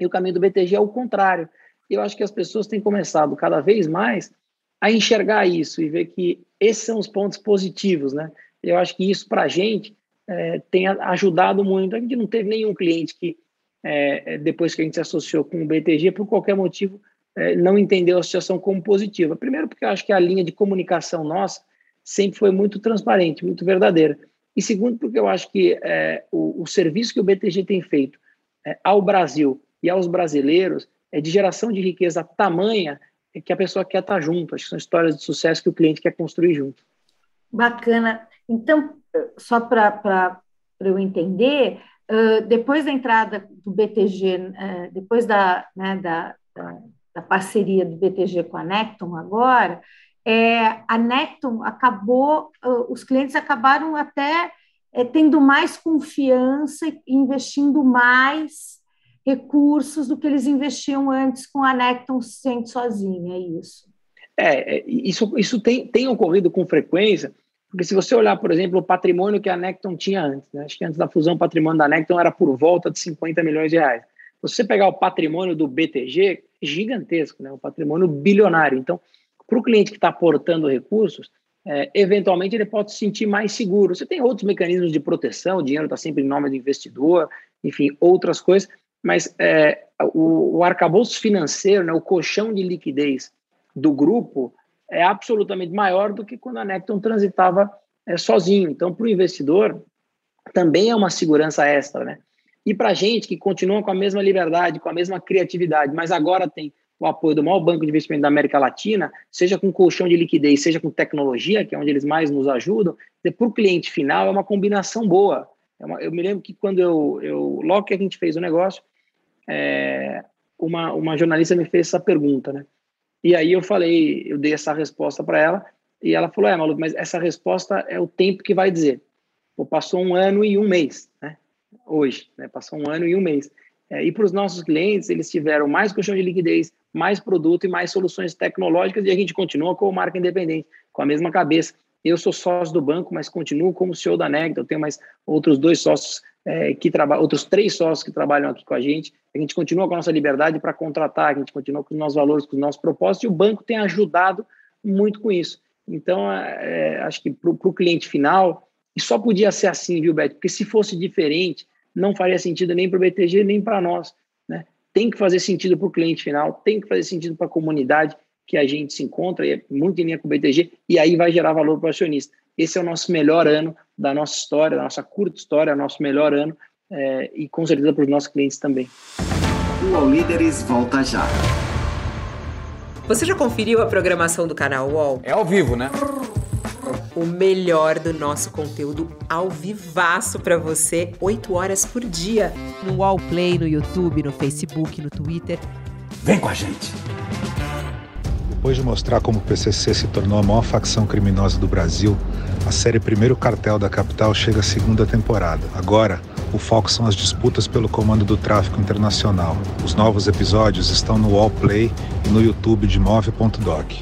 E o caminho do BTG é o contrário. Eu acho que as pessoas têm começado cada vez mais a enxergar isso e ver que esses são os pontos positivos, né? Eu acho que isso para a gente é, tem ajudado muito. A gente não teve nenhum cliente que, é, é, depois que a gente se associou com o BTG, por qualquer motivo, é, não entendeu a associação como positiva. Primeiro, porque eu acho que a linha de comunicação nossa sempre foi muito transparente, muito verdadeira. E segundo, porque eu acho que é, o, o, serviço que o BTG tem feito é, ao Brasil e aos brasileiros é de geração de riqueza tamanha que a pessoa quer estar junto. Acho que são histórias de sucesso que o cliente quer construir junto. Bacana. Então, só para eu entender, uh, depois da entrada do BTG, uh, depois da, né, da, da, da, parceria do BTG com a Necton agora, é, a Necton acabou, uh, os clientes acabaram até é, tendo mais confiança e investindo mais recursos do que eles investiam antes com a Necton sendo sozinha, é isso? É, isso, isso tem, tem ocorrido com frequência, porque se você olhar, por exemplo, o patrimônio que a Necton tinha antes, né? acho que antes da fusão o patrimônio da Necton era por volta de 50 milhões de reais. Se você pegar o patrimônio do BTG, é gigantesco, né? um patrimônio bilionário. Então, para o cliente que está aportando recursos, é, eventualmente ele pode se sentir mais seguro. Você tem outros mecanismos de proteção, o dinheiro está sempre em nome do investidor, enfim, outras coisas, mas é, o, o arcabouço financeiro, né, o colchão de liquidez do grupo é absolutamente maior do que quando a Necton transitava é, sozinho. Então, para o investidor, também é uma segurança extra, né? E para a gente que continua com a mesma liberdade, com a mesma criatividade, mas agora tem o apoio do maior banco de investimento da América Latina, seja com colchão de liquidez, seja com tecnologia, que é onde eles mais nos ajudam, para o cliente final é uma combinação boa. É eu me lembro que quando eu, eu, logo que a gente fez o negócio, é, uma, uma jornalista me fez essa pergunta, né? E aí eu falei, eu dei essa resposta para ela, e ela falou: É, Malu, mas essa resposta é o tempo que vai dizer. Pô, passou um ano e um mês, né? Hoje, né? Passou um ano e um mês. É, e para os nossos clientes, eles tiveram mais colchão de liquidez, mais produto e mais soluções tecnológicas, e a gente continua com marca independente, com a mesma cabeça. Eu sou sócio do banco, mas continuo como CEO da Negda. Eu tenho mais outros dois sócios é, que trabalham, outros três sócios que trabalham aqui com a gente. A gente continua com a nossa liberdade para contratar, a gente continua com os nossos valores, com os nossos propósitos, e o banco tem ajudado muito com isso. Então, é, é acho que para o cliente final, e só podia ser assim, viu, Beto? Porque se fosse diferente, não faria sentido nem para o BTG, nem para nós. Né? Tem que fazer sentido para o cliente final, tem que fazer sentido para a comunidade que a gente se encontra, e é muito em linha com o BTG, e aí vai gerar valor para o acionista. Esse é o nosso melhor ano da nossa história, da nossa curta história, nosso melhor ano, é, e com certeza para os nossos clientes também. O All Líderes volta já. Você já conferiu a programação do canal UOL? É ao vivo, né? O melhor do nosso conteúdo ao vivaço para você, 8 horas por dia. No UOL Play, no YouTube, no Facebook, no Twitter. Vem com a gente! Depois de mostrar como o PCC se tornou a maior facção criminosa do Brasil, a série Primeiro Cartel da Capital chega à segunda temporada. Agora, o foco são as disputas pelo comando do tráfico internacional. Os novos episódios estão no Wallplay e no YouTube de Move.doc.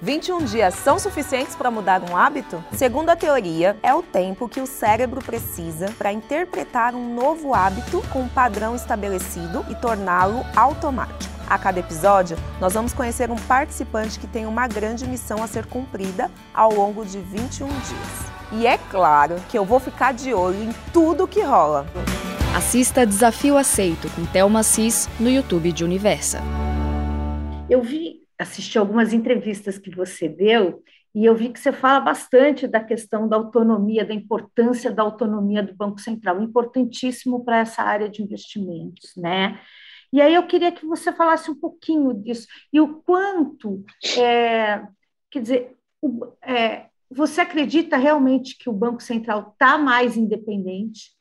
21 dias são suficientes para mudar um hábito? Segundo a teoria, é o tempo que o cérebro precisa para interpretar um novo hábito com um padrão estabelecido e torná-lo automático. A cada episódio, nós vamos conhecer um participante que tem uma grande missão a ser cumprida ao longo de 21 dias. E é claro que eu vou ficar de olho em tudo que rola. Assista Desafio Aceito com Thelma Cis no YouTube de Universa. Eu vi, assisti algumas entrevistas que você deu e eu vi que você fala bastante da questão da autonomia, da importância da autonomia do Banco Central, importantíssimo para essa área de investimentos, né? E aí eu queria que você falasse um pouquinho disso e o quanto, é, quer dizer, o, é, você acredita realmente que o Banco Central está mais independente?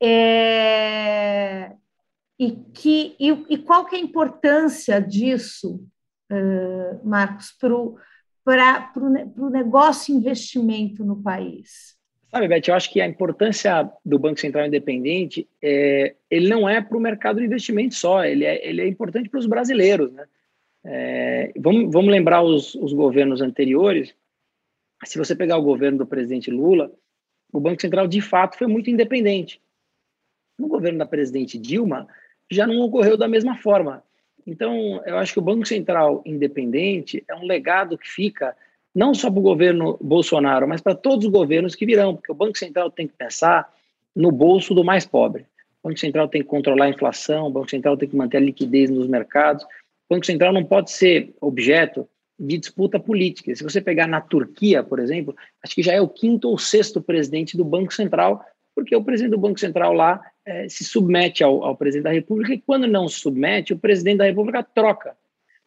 É, e, que, e, e, qual que é a importância disso, uh, Marcos, para o negócio investimento no país? Sabe, Beth, eu acho que a importância do Banco Central Independente, é, ele não é para o mercado de investimento só, ele é, ele é importante para os brasileiros. Né? É, vamos, vamos lembrar os, os governos anteriores, se você pegar o governo do presidente Lula, o Banco Central de fato foi muito independente. No governo da presidente Dilma, já não ocorreu da mesma forma. Então, eu acho que o Banco Central independente é um legado que fica não só para o governo Bolsonaro, mas para todos os governos que virão, porque o Banco Central tem que pensar no bolso do mais pobre. O Banco Central tem que controlar a inflação, o Banco Central tem que manter a liquidez nos mercados. O Banco Central não pode ser objeto de disputa política. Se você pegar na Turquia, por exemplo, acho que já é o quinto ou sexto presidente do Banco Central, porque o presidente do Banco Central lá é, se submete ao, ao presidente da República e quando não se submete, o presidente da República troca.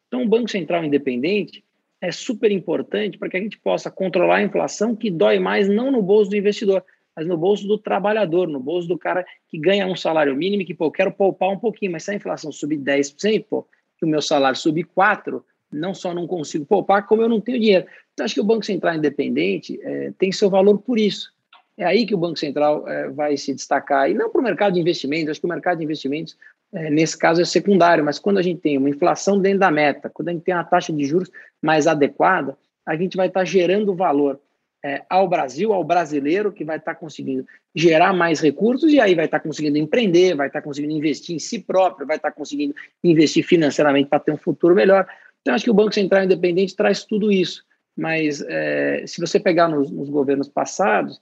Então, o Banco Central independente é super importante para que a gente possa controlar a inflação que dói mais não no bolso do investidor, mas no bolso do trabalhador, no bolso do cara que ganha um salário mínimo que, pô, eu quero poupar um pouquinho, mas se a inflação subir 10%, pô, que o meu salário subir 4%, não só não consigo poupar, como eu não tenho dinheiro. Então, acho que o Banco Central independente é, tem seu valor por isso. É aí que o Banco Central é, vai se destacar, e não para o mercado de investimentos, acho que o mercado de investimentos é, nesse caso é secundário, mas quando a gente tem uma inflação dentro da meta, quando a gente tem uma taxa de juros mais adequada, a gente vai estar tá gerando valor é, ao Brasil, ao brasileiro, que vai estar tá conseguindo gerar mais recursos e aí vai estar tá conseguindo empreender, vai estar conseguindo investir em si próprio, vai estar conseguindo investir financeiramente para ter um futuro melhor. Então, acho que o Banco Central Independente traz tudo isso. Mas é, se você pegar nos, nos governos passados,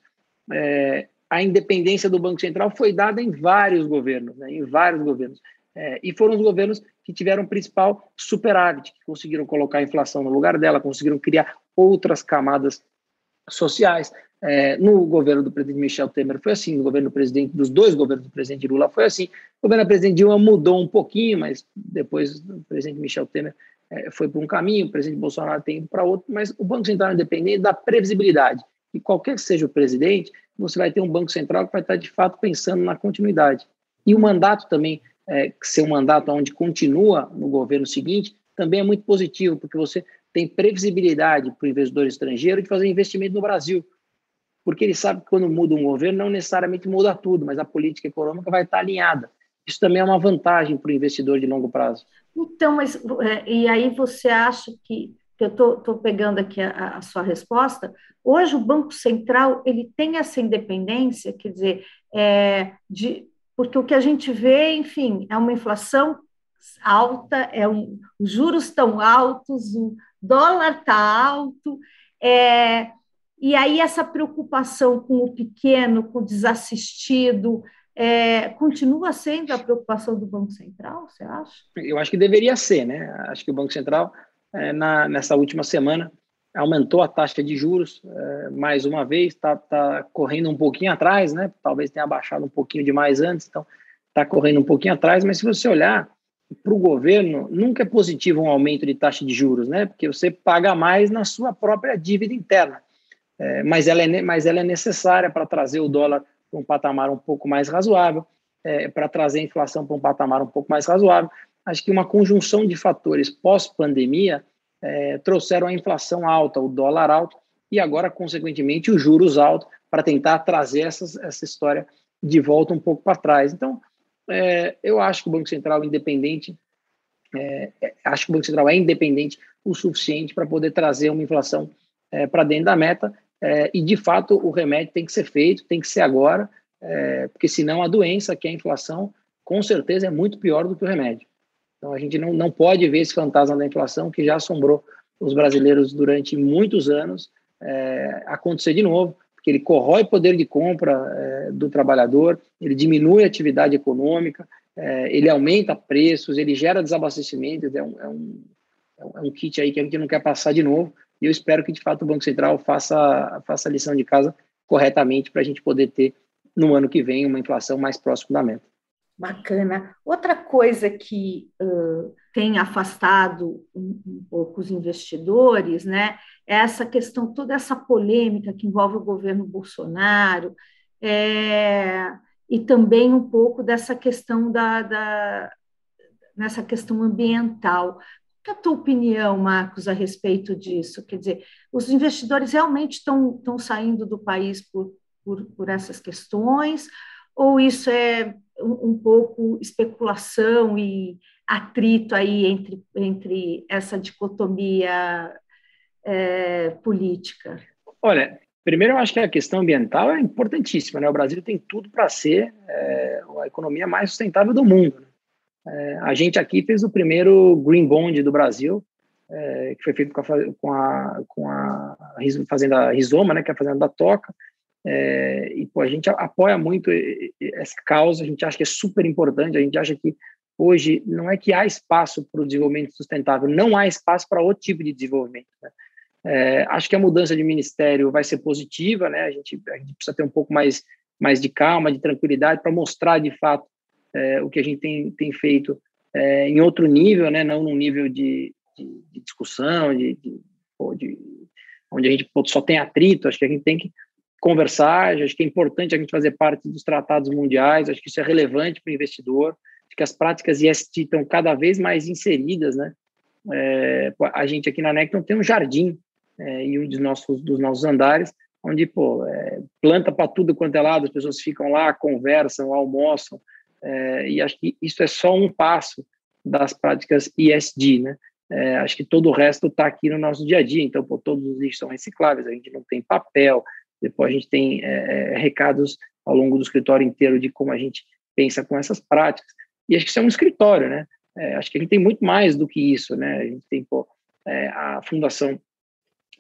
é, a independência do Banco Central foi dada em vários governos, né, em vários governos. É, e foram os governos que tiveram o principal superávit, que conseguiram colocar a inflação no lugar dela, conseguiram criar outras camadas sociais. É, no governo do presidente Michel Temer foi assim, no governo do presidente, dos dois governos do presidente Lula foi assim. O governo da presidente Dilma mudou um pouquinho, mas depois o presidente Michel Temer é, foi para um caminho, o presidente Bolsonaro tem para outro, mas o Banco Central independente da previsibilidade. E qualquer que seja o presidente, você vai ter um Banco Central que vai estar, de fato, pensando na continuidade. E o mandato também, é, ser um mandato onde continua no governo seguinte, também é muito positivo, porque você tem previsibilidade para o investidor estrangeiro de fazer investimento no Brasil. Porque ele sabe que quando muda um governo, não necessariamente muda tudo, mas a política econômica vai estar alinhada. Isso também é uma vantagem para o investidor de longo prazo. Então, mas é, e aí você acha que que eu estou pegando aqui a, a, sua resposta, hoje o Banco Central ele tem essa independência, quer dizer, é, de, porque o que a gente vê, enfim, é uma inflação alta, é um, os juros estão altos, o dólar está alto, é, e aí essa preocupação com o pequeno, com o desassistido, é, continua sendo a preocupação do Banco Central, você acha? Eu acho que deveria ser, né? Acho que o Banco Central é, na, nessa última semana, aumentou a taxa de juros é, mais uma vez, está tá correndo um pouquinho atrás, né? Talvez tenha baixado um pouquinho demais antes, então está correndo um pouquinho atrás, mas se você olhar para o governo, nunca é positivo um aumento de taxa de juros, né? Porque você paga mais na sua própria dívida interna. É, mas, ela é, mas ela é necessária para trazer o dólar para um patamar um pouco mais razoável, é, para trazer a inflação para um patamar um pouco mais razoável acho que uma conjunção de fatores pós-pandemia é, trouxeram a inflação alta, o dólar alto e agora, consequentemente, os juros altos para tentar trazer essas, essa história de volta um pouco para trás. Então, é, eu acho que o Banco Central independente, é, é, acho que o Banco Central é independente o suficiente para poder trazer uma inflação é, para dentro da meta é, e, de fato, o remédio tem que ser feito, tem que ser agora, porque senão a doença, que é a inflação, com certeza é muito pior do que o remédio. Então, a gente não, não pode ver esse fantasma da inflação que já assombrou os brasileiros durante muitos anos é, acontecer de novo, porque ele corrói o poder de compra é, do trabalhador, ele diminui a atividade econômica, é, ele aumenta preços, ele gera desabastecimento, é um, é, um, é um kit aí que a gente não quer passar de novo, e eu espero que, de fato, o Banco Central faça, faça a lição de casa corretamente para a gente poder ter, no ano que vem, uma inflação mais próxima da meta. Bacana. Outra coisa que uh, tem afastado um, um, pouco os investidores, né, é essa questão, toda essa polêmica que envolve o governo Bolsonaro, é, e também um pouco dessa questão da, da nessa questão ambiental. Qual é a tua opinião, Marcos, a respeito disso? Quer dizer, os investidores realmente estão, saindo do país por, por, por essas questões, ou isso é um, pouco especulação e atrito aí entre, entre essa dicotomia é, política? Olha, primeiro eu acho que a questão ambiental é importantíssima, né? O Brasil tem tudo para ser é, a economia mais sustentável do mundo. Né? É, a gente aqui fez o primeiro Green Bond do Brasil, é, que foi feito com a, com a, com a fazenda Rizoma, né, que é a fazenda da Toca, é, e pô, a gente apoia muito essa causa, a gente acha que é super importante, a gente acha que hoje não é que há espaço para o desenvolvimento sustentável, não há espaço para outro tipo de desenvolvimento. Né? É, acho que a mudança de ministério vai ser positiva, né? a, gente, a gente precisa ter um pouco mais, mais de calma, de tranquilidade para mostrar de fato é, o que a gente tem, tem feito é, em outro nível, né? não num nível de, de, de discussão, de, de, de, onde a gente só tem atrito, acho que a gente tem que conversar, acho que é importante a gente fazer parte dos tratados mundiais, acho que isso é relevante para o investidor, acho que as práticas IST estão cada vez mais inseridas, né? É, a gente aqui na Necton tem um jardim é, em um dos nossos, dos nossos andares, onde, pô, é, planta para tudo quanto é lado, as pessoas ficam lá, conversam, almoçam, é, e acho que isso é só um passo das práticas ISD, né? É, acho que todo o resto está aqui no nosso dia a dia, então, pô, todos os lixos são recicláveis, a gente não tem papel, depois a gente tem é, é, recados ao longo do escritório inteiro de como a gente pensa com essas práticas. E acho que isso é um escritório, né? É, acho que a gente tem muito mais do que isso, né? A gente tem pô, é, a Fundação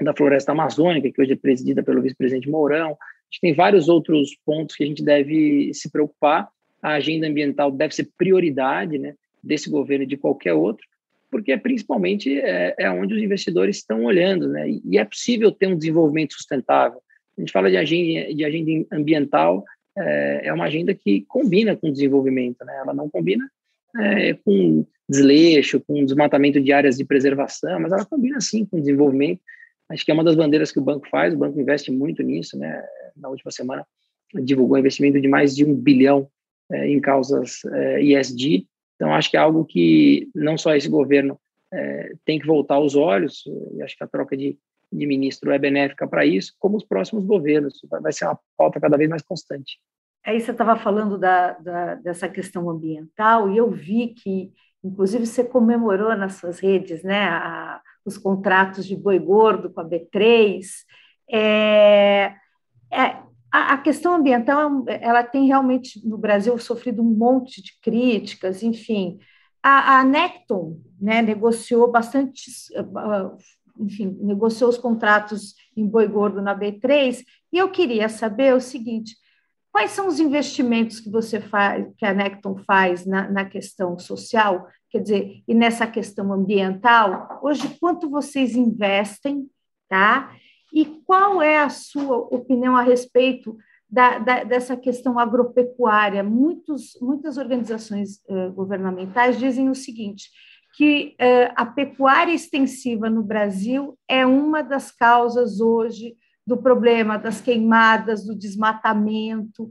da Floresta Amazônica, que hoje é presidida pelo vice-presidente Mourão. A gente tem vários outros pontos que a gente deve se preocupar. A agenda ambiental deve ser prioridade, né? Desse governo e de qualquer outro, porque principalmente é, é onde os investidores estão olhando, né? E é possível ter um desenvolvimento sustentável a gente fala de agenda, de agenda ambiental, é, é uma agenda que combina com o desenvolvimento, né? Ela não combina é, com desleixo, com desmatamento de áreas de preservação, mas ela combina sim com desenvolvimento. Acho que é uma das bandeiras que o banco faz, o banco investe muito nisso, né? Na última semana divulgou um investimento de mais de um bilhão é, em causas é, ESG. Então, acho que é algo que não só esse governo é, tem que voltar os olhos, e acho que a troca de de ministro é benéfica para isso, como os próximos governos. Vai ser uma pauta cada vez mais constante. Aí você estava falando da, da, dessa questão ambiental, e eu vi que, inclusive, você comemorou nas suas redes né, a, os contratos de boi gordo com a B3. É, é, a, a questão ambiental ela tem realmente, no Brasil, sofrido um monte de críticas, enfim. A, a Necton né, negociou bastante, enfim, negociou os contratos em boi gordo na B3, e eu queria saber o seguinte: quais são os investimentos que você faz, que a Necton faz na, na questão social, quer dizer, e nessa questão ambiental? Hoje, quanto vocês investem, tá? E qual é a sua opinião a respeito da, da, dessa questão agropecuária? Muitos, muitas organizações eh, governamentais dizem o seguinte: que uh, a pecuária extensiva no Brasil é uma das causas hoje do problema das queimadas, do desmatamento,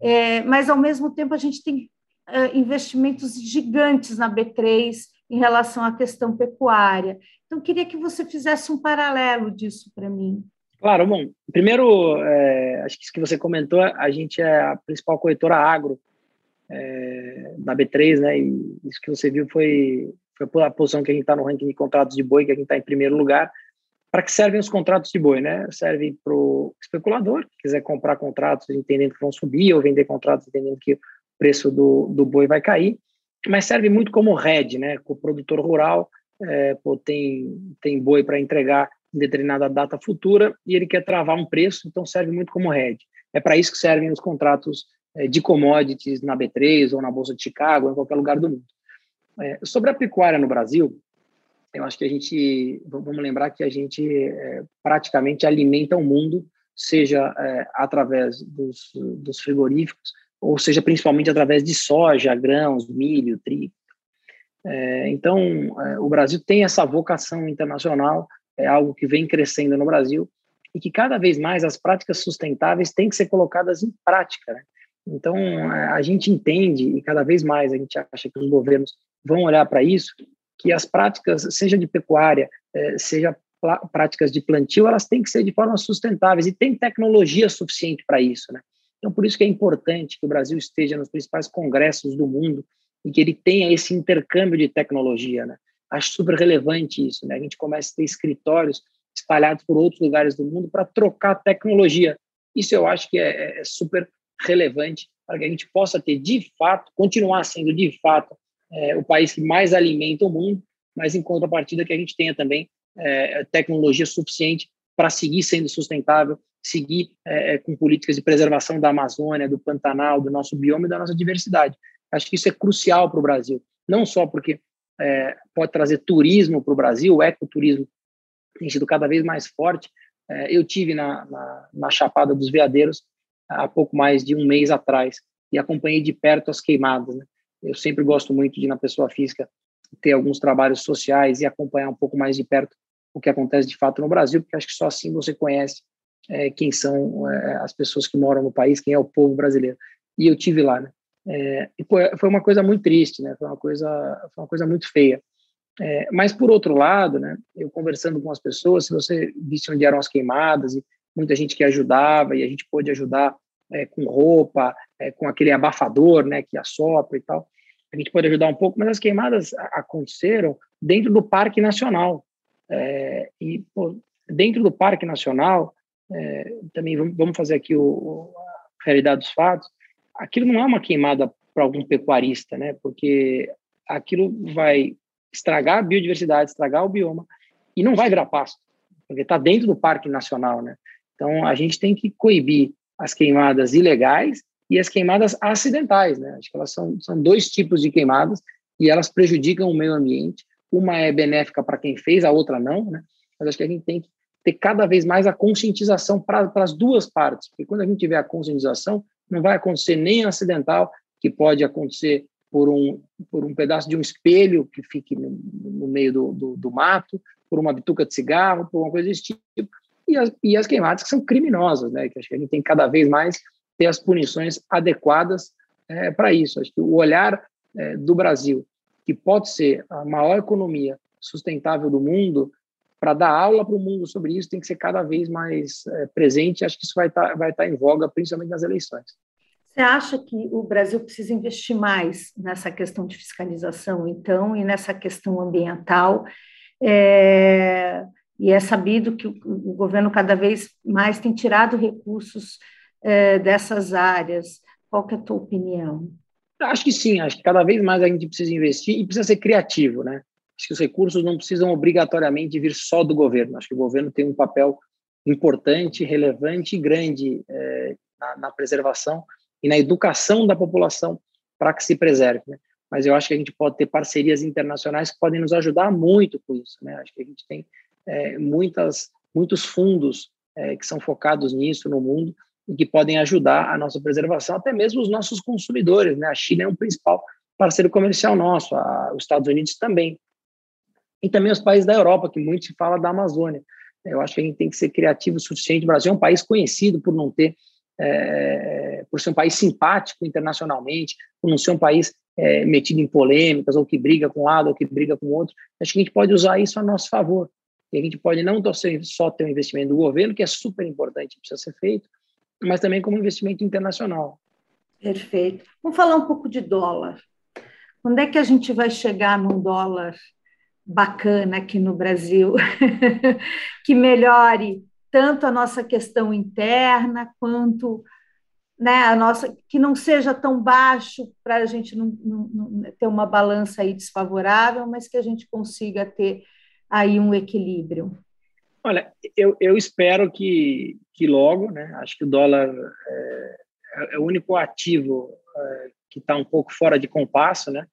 é, mas ao mesmo tempo a gente tem uh, investimentos gigantes na B3 em relação à questão pecuária. Então, queria que você fizesse um paralelo disso para mim. Claro, bom, primeiro, é, acho que isso que você comentou, a gente é a principal corretora agro é, da B3, né? E isso que você viu foi a posição que a gente está no ranking de contratos de boi, que a gente está em primeiro lugar. Para que servem os contratos de boi, né? Serve para o especulador, que quiser comprar contratos entendendo que vão subir, ou vender contratos entendendo que o preço do, do boi vai cair, mas serve muito como head, né? O produtor rural é, pô, tem, tem boi para entregar em determinada data futura e ele quer travar um preço, então serve muito como head. É para isso que servem os contratos é, de commodities na B3 ou na Bolsa de Chicago, em qualquer lugar do mundo. É, sobre a pecuária no Brasil, eu acho que a gente, vamos lembrar que a gente é, praticamente alimenta o mundo, seja é, através dos, dos, frigoríficos, ou seja, principalmente através de soja, grãos, milho, trigo. É, então, é, o Brasil tem essa vocação internacional, é algo que vem crescendo no Brasil e que cada vez mais as práticas sustentáveis têm que ser colocadas em prática. Né? Então, é, a gente entende e cada vez mais a gente acha que os governos vão olhar para isso, que as práticas, seja de pecuária, é, seja práticas de plantio, elas têm que ser de forma sustentáveis e tem tecnologia suficiente para isso, né? Então, por isso que é importante que o Brasil esteja nos principais congressos do mundo e que ele tenha esse intercâmbio de tecnologia, né? Acho super relevante isso, né? A gente começa a ter escritórios espalhados por outros lugares do mundo para trocar tecnologia. Isso eu acho que é, é, super relevante para que a gente possa ter, de fato, continuar sendo, de fato, é, o país que mais alimenta o mundo, mas em contrapartida que a gente tenha também é, tecnologia suficiente para seguir sendo sustentável, seguir é, é, com políticas de preservação da Amazônia, do Pantanal, do nosso bioma e da nossa diversidade. Acho que isso é crucial para o Brasil, não só porque é, pode trazer turismo para o Brasil, o ecoturismo tem sido cada vez mais forte. É, eu tive na, na, na Chapada dos Veadeiros há pouco mais de um mês atrás e acompanhei de perto as queimadas. Né? Eu sempre gosto muito de, na pessoa física, ter alguns trabalhos sociais e acompanhar um pouco mais de perto o que acontece de fato no Brasil, porque acho que só assim você conhece é, quem são é, as pessoas que moram no país, quem é o povo brasileiro. E eu tive lá, né? É, foi uma coisa muito triste, né? Foi uma coisa, foi uma coisa muito feia. Mas por outro lado, né? Eu conversando com as pessoas, se você visse onde eram as queimadas e muita gente que ajudava e a gente pôde ajudar é, com roupa, é, com aquele abafador, né? Que assopra e tal. A gente pode ajudar um pouco, mas as queimadas aconteceram dentro do Parque Nacional. É, e pô, dentro do Parque Nacional, também vamos fazer aqui o, a realidade dos fatos, aquilo não é uma queimada para algum pecuarista, né? Porque aquilo vai estragar a biodiversidade, estragar o bioma e não vai virar pasto, porque está dentro do Parque Nacional, né? Então a gente tem que coibir as queimadas ilegais e as queimadas acidentais, né? Acho que elas são, são dois tipos de queimadas e elas prejudicam o meio ambiente. Uma é benéfica para quem fez, a outra não, né? Mas acho que a gente tem que ter cada vez mais a conscientização para as duas partes, porque quando a gente tiver a conscientização, não vai acontecer nem acidental, que pode acontecer por um, por um pedaço de um espelho que fique no, no meio do, do, do, mato, por uma bituca de cigarro, por uma coisa desse tipo, e as, e as queimadas que são criminosas, né? que acho que a gente tem cada vez mais ter as punições adequadas é, para isso. Acho que o olhar é, do Brasil, que pode ser a maior economia sustentável do mundo, para dar aula para o mundo sobre isso tem que ser cada vez mais é, presente. Acho que isso vai estar tá, vai tá em voga, principalmente nas eleições. Você acha que o Brasil precisa investir mais nessa questão de fiscalização, então, e nessa questão ambiental? É, e é sabido que o, governo cada vez mais tem tirado recursos é, dessas áreas. Qual que é a tua opinião? Acho que sim, acho que cada vez mais a gente precisa investir e precisa ser criativo, né? Acho que os recursos não precisam obrigatoriamente vir só do governo. Acho que o governo tem um papel importante, relevante e grande é, na, na, preservação e na educação da população para que se preserve. Né? Mas eu acho que a gente pode ter parcerias internacionais que podem nos ajudar muito com isso. Né? Acho que a gente tem é, muitas, muitos fundos é, que são focados nisso no mundo e que podem ajudar a nossa preservação, até mesmo os nossos consumidores. Né? A China é um principal parceiro comercial nosso, a, os Estados Unidos também e também os países da Europa, que muito se fala da Amazônia. Eu acho que a gente tem que ser criativo o suficiente. O Brasil é um país conhecido por não ter, é, por ser um país simpático internacionalmente, por não ser um país é, metido em polêmicas, ou que briga com um lado, ou que briga com outro. Acho que a gente pode usar isso a nosso favor. E a gente pode não só ter um investimento do governo, que é super importante, precisa ser feito, mas também como investimento internacional. Perfeito. Vamos falar um pouco de dólar. Quando é que a gente vai chegar num dólar bacana aqui no Brasil, <laughs> que melhore tanto a nossa questão interna quanto né, a nossa, que não seja tão baixo para a gente não, não, não, ter uma balança aí desfavorável, mas que a gente consiga ter aí um equilíbrio. Olha, eu, eu espero que, que logo, né? Acho que o dólar é, é o único ativo é, que está um pouco fora de compasso, né?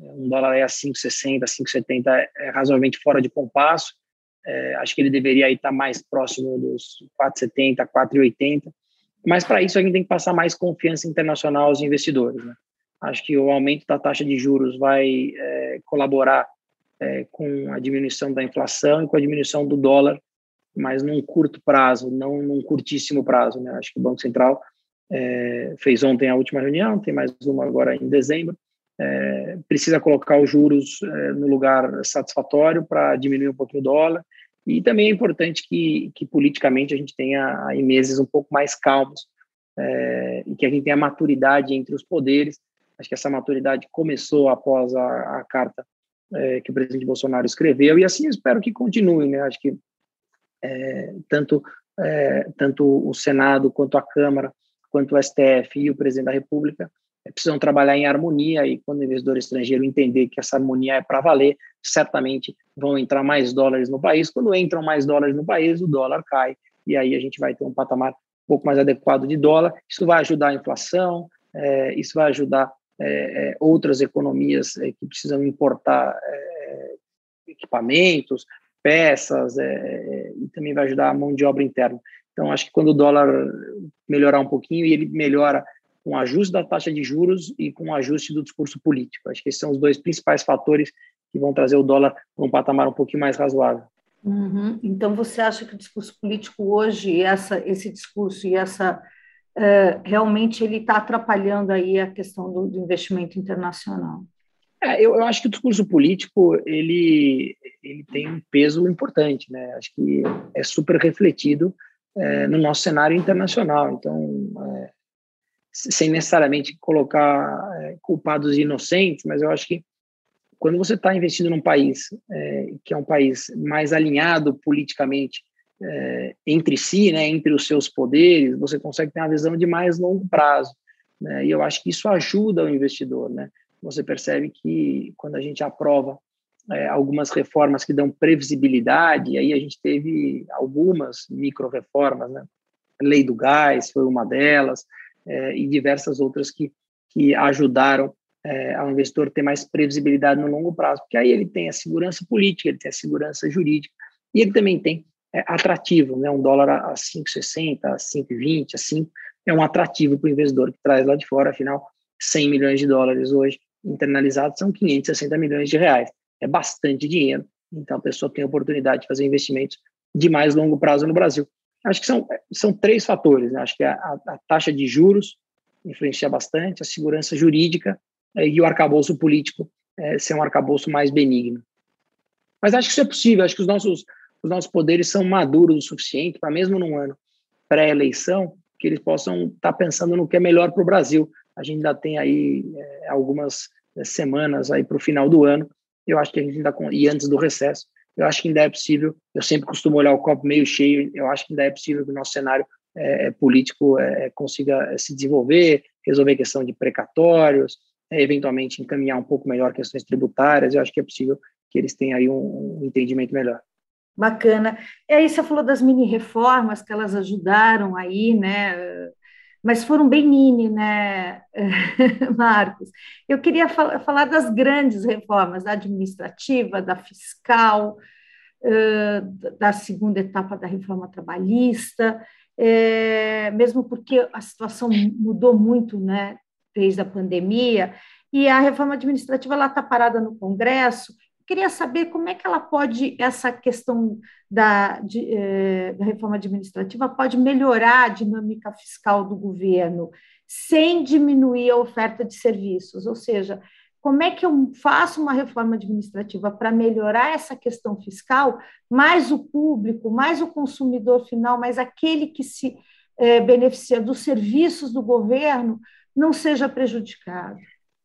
um dólar é a 5,60, 5,70 é razoavelmente fora de compasso. É, acho que ele deveria estar mais próximo dos 4,70, 4,80. Mas para isso a gente tem que passar mais confiança internacional aos investidores. Né? Acho que o aumento da taxa de juros vai é, colaborar é, com a diminuição da inflação e com a diminuição do dólar, mas num curto prazo, não num curtíssimo prazo. Né? Acho que o Banco Central é, fez ontem a última reunião, tem mais uma agora em dezembro. É, precisa colocar os juros é, no lugar satisfatório para diminuir um pouquinho o dólar. E também é importante que, que politicamente a gente tenha aí meses um pouco mais calmos é, e que a gente tenha maturidade entre os poderes. Acho que essa maturidade começou após a, a carta é, que o presidente Bolsonaro escreveu e assim espero que continue. Né? Acho que é, tanto é, tanto o Senado quanto a Câmara quanto o STF e o presidente da República é, precisam trabalhar em harmonia e quando o investidor estrangeiro entender que essa harmonia é para valer, certamente vão entrar mais dólares no país. Quando entram mais dólares no país, o dólar cai e aí a gente vai ter um patamar um pouco mais adequado de dólar. Isso vai ajudar a inflação, é, isso vai ajudar é, é outras economias é, que precisam importar é, equipamentos, peças, e também vai ajudar a mão de obra interna. Então, acho que quando o dólar melhorar um pouquinho, e ele melhora com o ajuste da taxa de juros e com o ajuste do discurso político. Acho que esses são os dois principais fatores que vão trazer o dólar para um patamar um pouquinho mais razoável. Uhum. Então, você acha que o discurso político hoje, essa, esse discurso e essa uh, realmente ele está atrapalhando aí a questão do, do investimento internacional? É, eu, eu, acho que o discurso político ele, ele tem um peso importante, né? Acho que é super refletido é, no nosso cenário internacional. Então, é, sem necessariamente colocar é, culpados inocentes, mas eu acho que quando você está investindo num país é, que é um país mais alinhado politicamente é, entre si, né, entre os seus poderes, você consegue ter uma visão de mais longo prazo. Né, e eu acho que isso ajuda o investidor. Né? Você percebe que quando a gente aprova é, algumas reformas que dão previsibilidade, aí a gente teve algumas micro-reformas, né? Lei do gás foi uma delas, é, e diversas outras que, que ajudaram é, ao investidor ter mais previsibilidade no longo prazo, porque aí ele tem a segurança política, ele tem a segurança jurídica, e ele também tem é, atrativo, né? um dólar a 5,60, a 5,20, a 5, é um atrativo para o investidor que traz lá de fora, afinal, 100 milhões de dólares hoje internalizados são 560 milhões de reais é bastante dinheiro. Então, a pessoa tem a oportunidade de fazer investimentos de mais longo prazo no Brasil. Acho que são, são três fatores. Né? Acho que a, a, taxa de juros influencia bastante, a segurança jurídica é, e o arcabouço político é, ser um arcabouço mais benigno. Mas acho que isso é possível. Acho que os nossos, os nossos poderes são maduros o suficiente para, mesmo num ano pré-eleição, que eles possam estar tá pensando no que é melhor para o Brasil. A gente ainda tem aí é, algumas é, semanas aí para o final do ano eu acho que a gente ainda, e antes do recesso, eu acho que ainda é possível, eu sempre costumo olhar o copo meio cheio, eu acho que ainda é possível que o nosso cenário é, é político é, consiga é, se desenvolver, resolver questão de precatórios, é, eventualmente encaminhar um pouco melhor questões tributárias, eu acho que é possível que eles tenham aí um, um entendimento melhor. Bacana. E aí você falou das mini reformas que elas ajudaram aí, né? mas foram bem mini, né, <laughs> Marcos? Eu queria fal falar das grandes reformas, da administrativa, da fiscal, uh, da segunda etapa da reforma trabalhista, é, mesmo porque a situação mudou muito, né, desde a pandemia, e a reforma administrativa está parada no Congresso, queria saber como é que ela pode, essa questão da, de, eh, da reforma administrativa pode melhorar a dinâmica fiscal do governo sem diminuir a oferta de serviços, ou seja, como é que eu faço uma reforma administrativa para melhorar essa questão fiscal, mais o público, mais o consumidor final, mais aquele que se eh, beneficia dos serviços do governo, não seja prejudicado?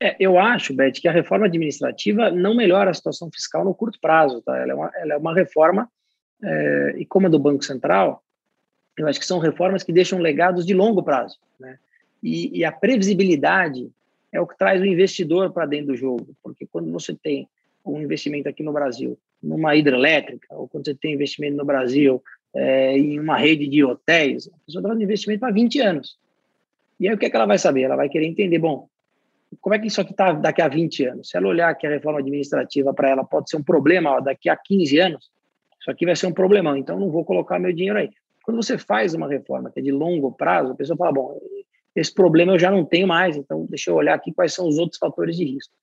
É, eu acho, Beth, que a reforma administrativa não melhora a situação fiscal no curto prazo. Tá? Ela, é uma, ela é uma reforma, é, e como a do Banco Central, eu acho que são reformas que deixam legados de longo prazo. Né? E, e a previsibilidade é o que traz o investidor para dentro do jogo, porque quando você tem um investimento aqui no Brasil, numa hidrelétrica, ou quando você tem investimento no Brasil é, em uma rede de hotéis, a pessoa está fazendo investimento para 20 anos. E aí o que, é que ela vai saber? Ela vai querer entender, bom, como é que isso aqui está daqui a 20 anos? Se ela olhar que a reforma administrativa para ela pode ser um problema ó, daqui a 15 anos, isso aqui vai ser um problemão, então não vou colocar meu dinheiro aí. Quando você faz uma reforma que é de longo prazo, a pessoa fala, bom, esse problema eu já não tenho mais, então deixa eu olhar aqui quais são os outros fatores de risco.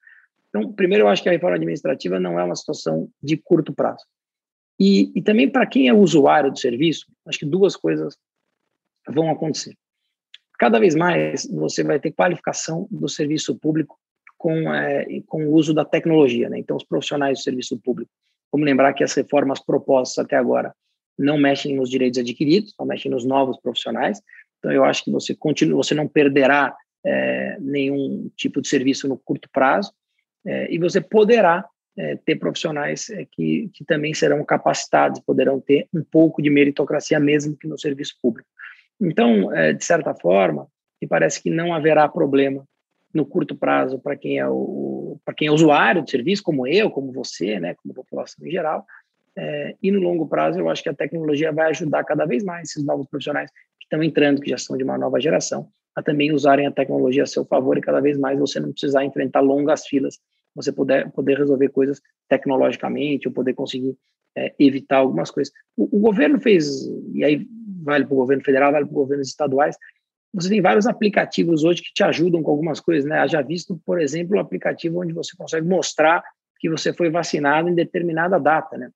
Então, primeiro, eu acho que a reforma administrativa não é uma situação de curto prazo. E, e também para quem é usuário do serviço, acho que duas coisas vão acontecer. Cada vez mais você vai ter qualificação do serviço público com, é, com o uso da tecnologia. Né? Então, os profissionais do serviço público, vamos lembrar que as reformas propostas até agora não mexem nos direitos adquiridos, não mexem nos novos profissionais. Então, eu acho que você continua, você não perderá é, nenhum tipo de serviço no curto prazo é, e você poderá é, ter profissionais é, que, que também serão capacitados, poderão ter um pouco de meritocracia mesmo que no serviço público. Então, é, de certa forma, me parece que não haverá problema no curto prazo para quem é o para quem é usuário do serviço, como eu, como você, né, como população em geral. É, e no longo prazo, eu acho que a tecnologia vai ajudar cada vez mais esses novos profissionais que estão entrando, que já são de uma nova geração, a também usarem a tecnologia a seu favor e cada vez mais você não precisar enfrentar longas filas, você poder, poder resolver coisas tecnologicamente ou poder conseguir é, evitar algumas coisas. O, o, governo fez, e aí vale para o governo federal, vale para os governos estaduais, você tem vários aplicativos hoje que te ajudam com algumas coisas, né? Já visto, por exemplo, o aplicativo onde você consegue mostrar que você foi vacinado em determinada data, né?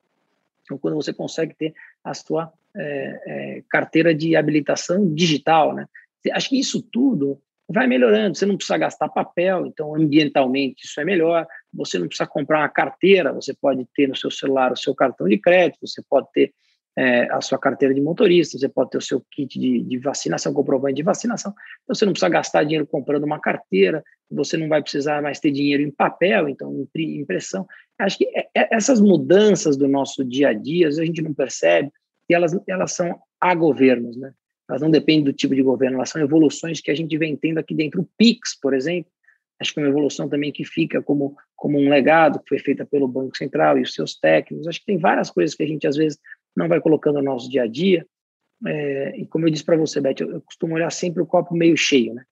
Então, quando você consegue ter a sua é, é, carteira de habilitação digital, né? Acho que isso tudo vai melhorando. Você não precisa gastar papel, então ambientalmente isso é melhor. Você não precisa comprar uma carteira, você pode ter no seu celular o seu cartão de crédito, você pode ter é, a sua carteira de motorista, você pode ter o seu kit de, de, vacinação, comprovante de vacinação. Então, você não precisa gastar dinheiro comprando uma carteira, você não vai precisar mais ter dinheiro em papel, então, impressão. Acho que é, é, essas mudanças do nosso dia a dia, a gente não percebe, e elas, elas são a governos, né? Elas não dependem do tipo de governo, elas são evoluções que a gente vem tendo aqui dentro. O PIX, por exemplo, acho que é uma evolução também que fica como, como um legado, que foi feita pelo Banco Central e os seus técnicos. Acho que tem várias coisas que a gente, às vezes, não vai colocando no nosso dia a dia. É, e como eu disse para você, Beth, eu, eu, costumo olhar sempre o copo meio cheio, né?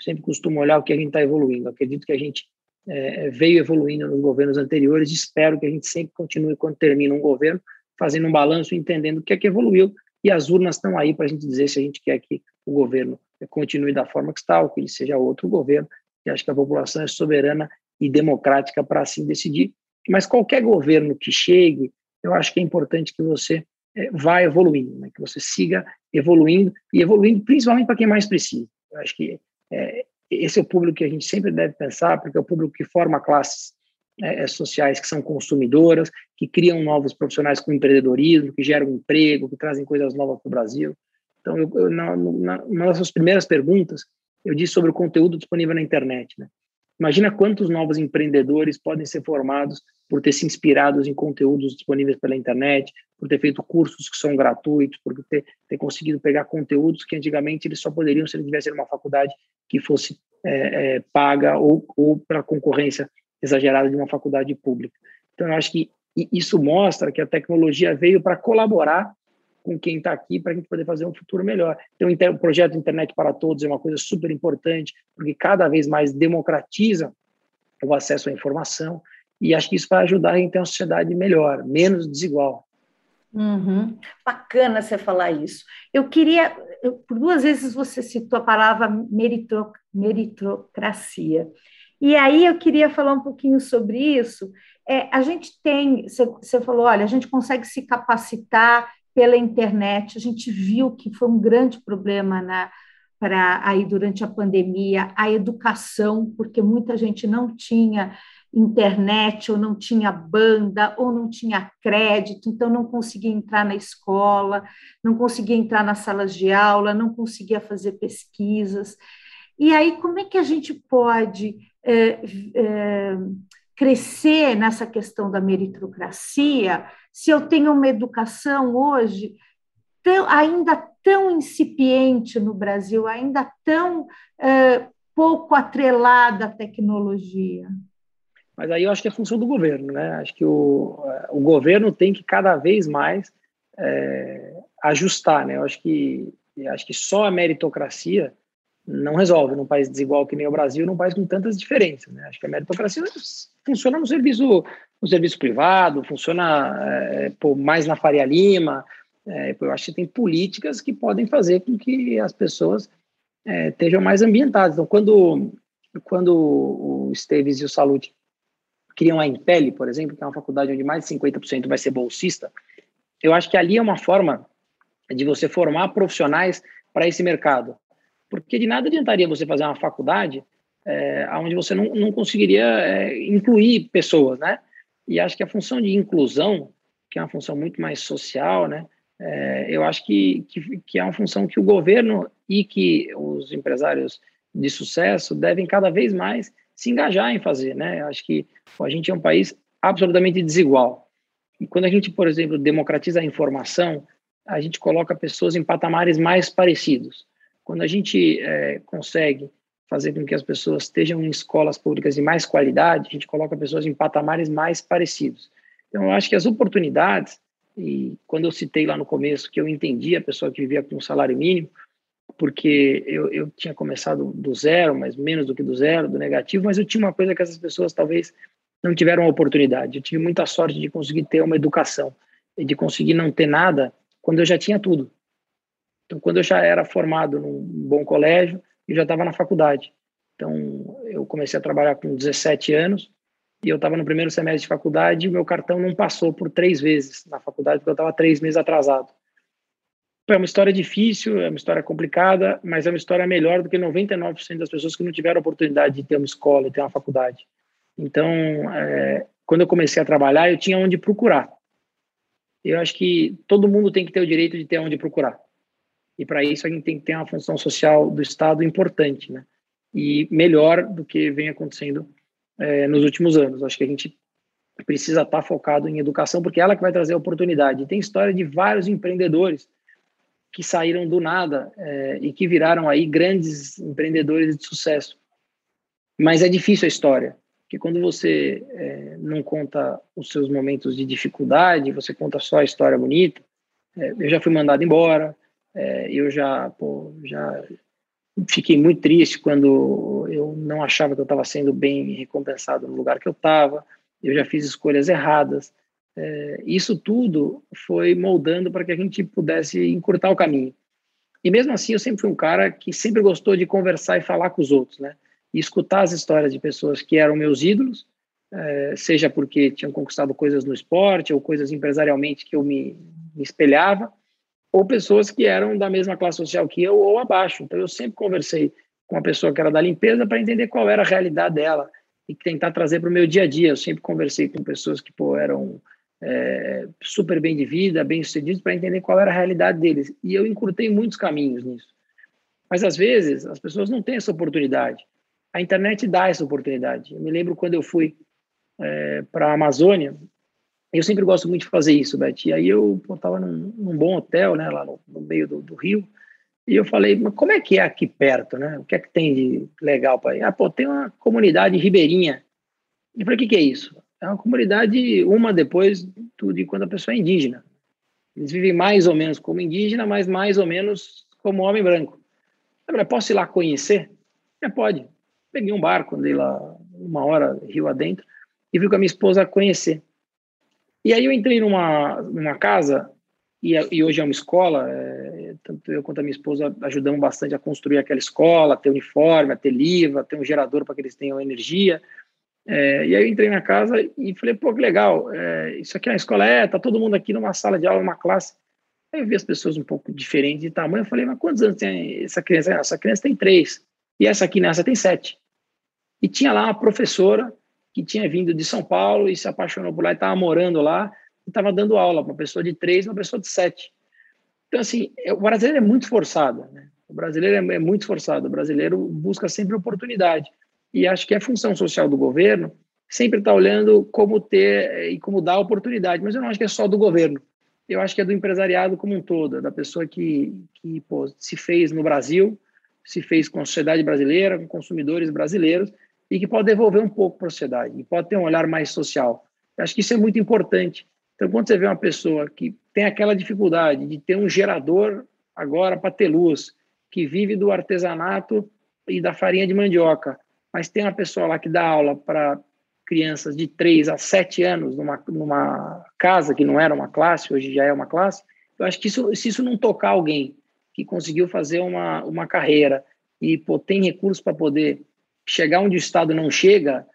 sempre costumo olhar o que a gente está evoluindo. acredito que a gente é, veio evoluindo nos governos anteriores. Espero que a gente sempre continue, quando termina um governo, fazendo um balanço, entendendo o que é que evoluiu. E as urnas estão aí para a gente dizer se a gente quer que o governo continue da forma que está ou que ele seja outro governo. E acho que a população é soberana e democrática para assim decidir. Mas qualquer governo que chegue, eu acho que é importante que você é, vá evoluindo, né? que você siga evoluindo e evoluindo principalmente para quem mais precisa. Eu acho que é, esse é o público que a gente sempre deve pensar, porque é o público que forma classes é, sociais que são consumidoras, que criam novos profissionais com empreendedorismo, que geram emprego, que trazem coisas novas para o Brasil. Então, eu, eu, na, na, uma das suas primeiras perguntas, eu disse sobre o conteúdo disponível na internet. Né? Imagina quantos novos empreendedores podem ser formados por ter se inspirado em conteúdos disponíveis pela internet, por ter feito cursos que são gratuitos, por ter, ter conseguido pegar conteúdos que antigamente eles só poderiam se eles tivessem uma faculdade que fosse é, é, paga ou, ou para concorrência exagerada de uma faculdade pública. Então, eu acho que isso mostra que a tecnologia veio para colaborar com quem está aqui para a gente poder fazer um futuro melhor. Então, o projeto Internet para Todos é uma coisa super importante, porque cada vez mais democratiza o acesso à informação, e acho que isso vai ajudar a gente ter uma sociedade melhor, menos desigual. Uhum. Bacana você falar isso. Eu queria, eu, por duas vezes você citou a palavra merito, meritocracia. E aí eu queria falar um pouquinho sobre isso. É, a gente tem, você, você falou, olha, a gente consegue se capacitar pela internet. A gente viu que foi um grande problema na para aí durante a pandemia a educação, porque muita gente não tinha internet, ou não tinha banda, ou não tinha crédito, então não conseguia entrar na escola, não conseguia entrar nas salas de aula, não conseguia fazer pesquisas. E aí, como é que a gente pode é, é, crescer nessa questão da meritocracia se eu tenho uma educação hoje tão, ainda tão incipiente no Brasil, ainda tão pouco atrelada à tecnologia? Mas aí eu acho que é função do governo, né? Acho que o, o governo tem que cada vez mais é, ajustar, né? Eu acho que acho que só a meritocracia não resolve num país desigual que nem o Brasil, num país com tantas diferenças, né? Acho que a meritocracia funciona no serviço no serviço privado, funciona é, mais na Faria Lima, É, eu acho que tem políticas que podem fazer com que as pessoas é, estejam mais ambientadas. Então, quando, quando o Esteves e o Salute criam a Impele, por exemplo, que é uma faculdade onde mais de 50% vai ser bolsista, eu acho que ali é uma forma de você formar profissionais para esse mercado. Porque de nada adiantaria você fazer uma faculdade é, onde você não, não conseguiria é, incluir pessoas, né? E acho que a função de inclusão, que é uma função muito mais social, né? É, eu acho que, que, que, é uma função que o governo e que os empresários de sucesso devem cada vez mais se engajar em fazer, né? Acho que a gente é um país absolutamente desigual. E quando a gente, por exemplo, democratiza a informação, a gente coloca pessoas em patamares mais parecidos. Quando a gente é, consegue fazer com que as pessoas estejam em escolas públicas de mais qualidade, a gente coloca pessoas em patamares mais parecidos. Então, eu acho que as oportunidades, e quando eu citei lá no começo que eu entendi a pessoa que vivia com um salário mínimo, porque eu, eu tinha começado do zero, mas menos do que do zero, do negativo, mas eu tinha uma coisa que essas pessoas talvez não tiveram a oportunidade. Eu tive muita sorte de conseguir ter uma educação e de conseguir não ter nada quando eu já tinha tudo. Então, quando eu já era formado num bom colégio, eu já estava na faculdade. Então, eu comecei a trabalhar com 17 anos e eu estava no primeiro semestre de faculdade e meu cartão não passou por três vezes na faculdade, porque eu estava três meses atrasado. É uma história difícil, é uma história complicada, mas é uma história melhor do que 99% das pessoas que não tiveram a oportunidade de ter uma escola e ter uma faculdade. Então, é, quando eu comecei a trabalhar, eu tinha onde procurar. Eu acho que todo mundo tem que ter o direito de ter onde procurar. E para isso a gente tem que ter uma função social do Estado importante, né? E melhor do que vem acontecendo é, nos últimos anos. Acho que a gente precisa estar tá focado em educação, porque é ela que vai trazer oportunidade. E tem história de vários empreendedores que saíram do nada é, e que viraram aí grandes empreendedores de sucesso. Mas é difícil a história, porque quando você é, não conta os seus momentos de dificuldade, você conta só a história bonita. É, eu já fui mandado embora, é, eu já, pô, já fiquei muito triste quando eu não achava que eu estava sendo bem recompensado no lugar que eu estava. Eu já fiz escolhas erradas. É, isso tudo foi moldando para que a gente pudesse encurtar o caminho. E mesmo assim, eu sempre fui um cara que sempre gostou de conversar e falar com os outros, né? E escutar as histórias de pessoas que eram meus ídolos, é, seja porque tinham conquistado coisas no esporte ou coisas empresarialmente que eu me, me espelhava, ou pessoas que eram da mesma classe social que eu ou abaixo. Então, eu sempre conversei com uma pessoa que era da limpeza para entender qual era a realidade dela e tentar trazer para o meu dia a dia. Eu sempre conversei com pessoas que pô, eram é, super bem de vida, bem sucedidos, para entender qual era a realidade deles. E eu encurtei muitos caminhos nisso. Mas às vezes as pessoas não têm essa oportunidade. A internet dá essa oportunidade. Eu me lembro quando eu fui é, para a Amazônia, eu sempre gosto muito de fazer isso, Beth. E aí eu estava num, num, bom hotel, né, lá no, no meio do, do, Rio, e eu falei, mas como é que é aqui perto, né? O que é que tem de legal para ir? Ah, pô, tem uma comunidade ribeirinha. Falei, o que, que é isso? é uma comunidade, uma depois do, de quando a pessoa é indígena. Eles vivem mais ou menos como indígena, mas mais ou menos como homem branco. Eu falei, posso ir lá conhecer? É, pode. Peguei um barco, andei lá uma hora rio adentro e fui com a minha esposa conhecer. E aí eu entrei numa, numa casa, e, e hoje é uma escola, é, tanto eu quanto a minha esposa ajudamos bastante a construir aquela escola, ter uniforme, a ter liva, ter um gerador para que eles tenham energia. É, e aí eu entrei na casa e falei, pô, que legal, é, isso aqui é uma escola, é, tá todo mundo aqui numa sala de aula, numa classe. Aí eu vi as pessoas um pouco diferentes de tamanho, eu falei, mas quantos anos tem essa criança? Ah, essa criança tem três, e essa aqui nessa tem sete. E tinha lá uma professora que tinha vindo de São Paulo e se apaixonou por lá e estava morando lá, e estava dando aula para uma pessoa de três uma pessoa de sete. Então, assim, é, o brasileiro é muito esforçado, né? O brasileiro é, é muito esforçado, o brasileiro busca sempre oportunidade e acho que a função social do governo sempre está olhando como ter eh, e como dar oportunidade, mas eu não acho que é só do governo. Eu acho que é do empresariado como um todo, é da pessoa que, que pô, se fez no Brasil, se fez com a sociedade brasileira, com consumidores brasileiros, e que pode devolver um pouco para a sociedade, e pode ter um olhar mais social. Eu acho que isso é muito importante. Então, quando você vê uma pessoa que tem aquela dificuldade de ter um gerador agora para ter luz, que vive do artesanato e da farinha de mandioca, mas tem uma pessoa lá que dá aula para crianças de 3 a 7 anos numa, numa casa que não era uma classe, hoje já é uma classe, eu acho que isso, se isso não tocar alguém que conseguiu fazer uma, uma carreira e pô, tem recursos para poder chegar onde o Estado não chega,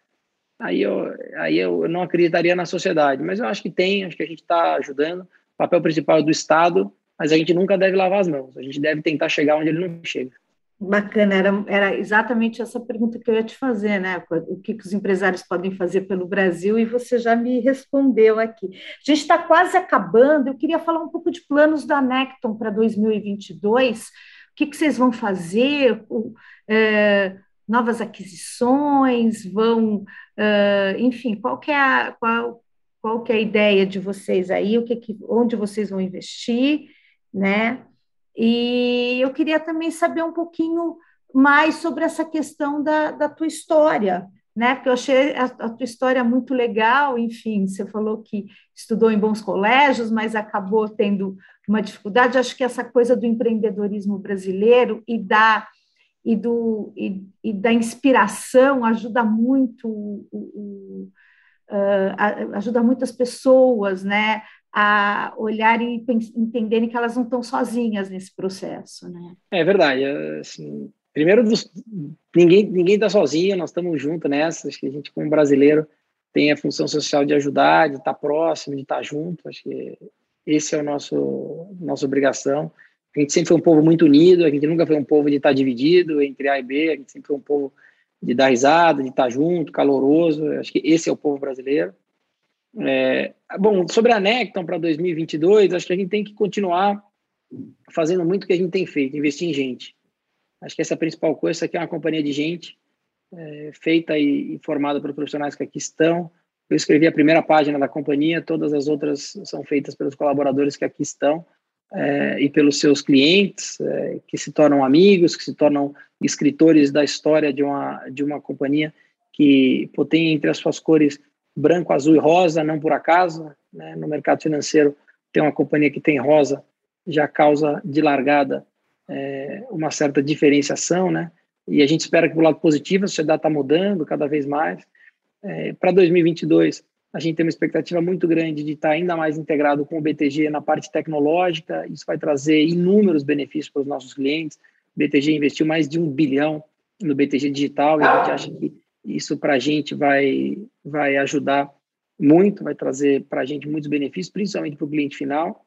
aí eu, aí eu não acreditaria na sociedade. Mas eu acho que tem, acho que a gente está ajudando. O papel principal é do Estado, mas a gente nunca deve lavar as mãos. A gente deve tentar chegar onde ele não chega. Bacana, era, era exatamente essa pergunta que eu ia te fazer, né? O que, que os empresários podem fazer pelo Brasil e você já me respondeu aqui. A gente está quase acabando, eu queria falar um pouco de planos da Necton para 2022. O que, que vocês vão fazer? É, novas aquisições? Vão, é, enfim, qual que é a, qual, qual que é a ideia de vocês aí? O que, que onde vocês vão investir, né? E eu queria também saber um pouquinho mais sobre essa questão da, da tua história, né? Porque eu achei a, a, tua história muito legal. Enfim, você falou que estudou em bons colégios, mas acabou tendo uma dificuldade. Acho que essa coisa do empreendedorismo brasileiro e da e, do, e, e da inspiração ajuda muito o, o, uh, ajuda muitas pessoas, né, a olharem e entenderem que elas não estão sozinhas nesse processo, né? É verdade. Assim, primeiro, ninguém ninguém está sozinho. Nós estamos juntos nessa. Acho que a gente, como brasileiro, tem a função social de ajudar, de estar próximo, de estar junto. Acho que esse é o nosso nossa obrigação. A gente sempre foi um povo muito unido. A gente nunca foi um povo de estar dividido entre A e B. A gente sempre foi um povo de dar risada, de estar junto, caloroso. Acho que esse é o povo brasileiro. É, bom, sobre a Necton para 2022, acho que a gente tem que continuar fazendo muito o que a gente tem feito, investir em gente. Acho que essa é a principal coisa. Isso aqui é uma companhia de gente é, feita e, e, formada por profissionais que aqui estão. Eu escrevi a primeira página da companhia, todas as outras são feitas pelos colaboradores que aqui estão é, e pelos seus clientes, é, que se tornam amigos, que se tornam escritores da história de uma, de uma companhia que pô, tem entre as suas cores branco, azul e rosa, não por acaso. Né? No mercado financeiro, tem uma companhia que tem rosa, já causa de largada é, uma certa diferenciação, né? E a gente espera que, do lado positivo, a sociedade está mudando cada vez mais. Para 2022, a gente tem uma expectativa muito grande de estar ainda mais integrado com o BTG na parte tecnológica. Isso vai trazer inúmeros benefícios para os nossos clientes. O BTG investiu mais de um bilhão no BTG Digital e a gente acha que isso para a gente vai, vai ajudar muito, vai trazer para a gente muitos benefícios, principalmente para o cliente final.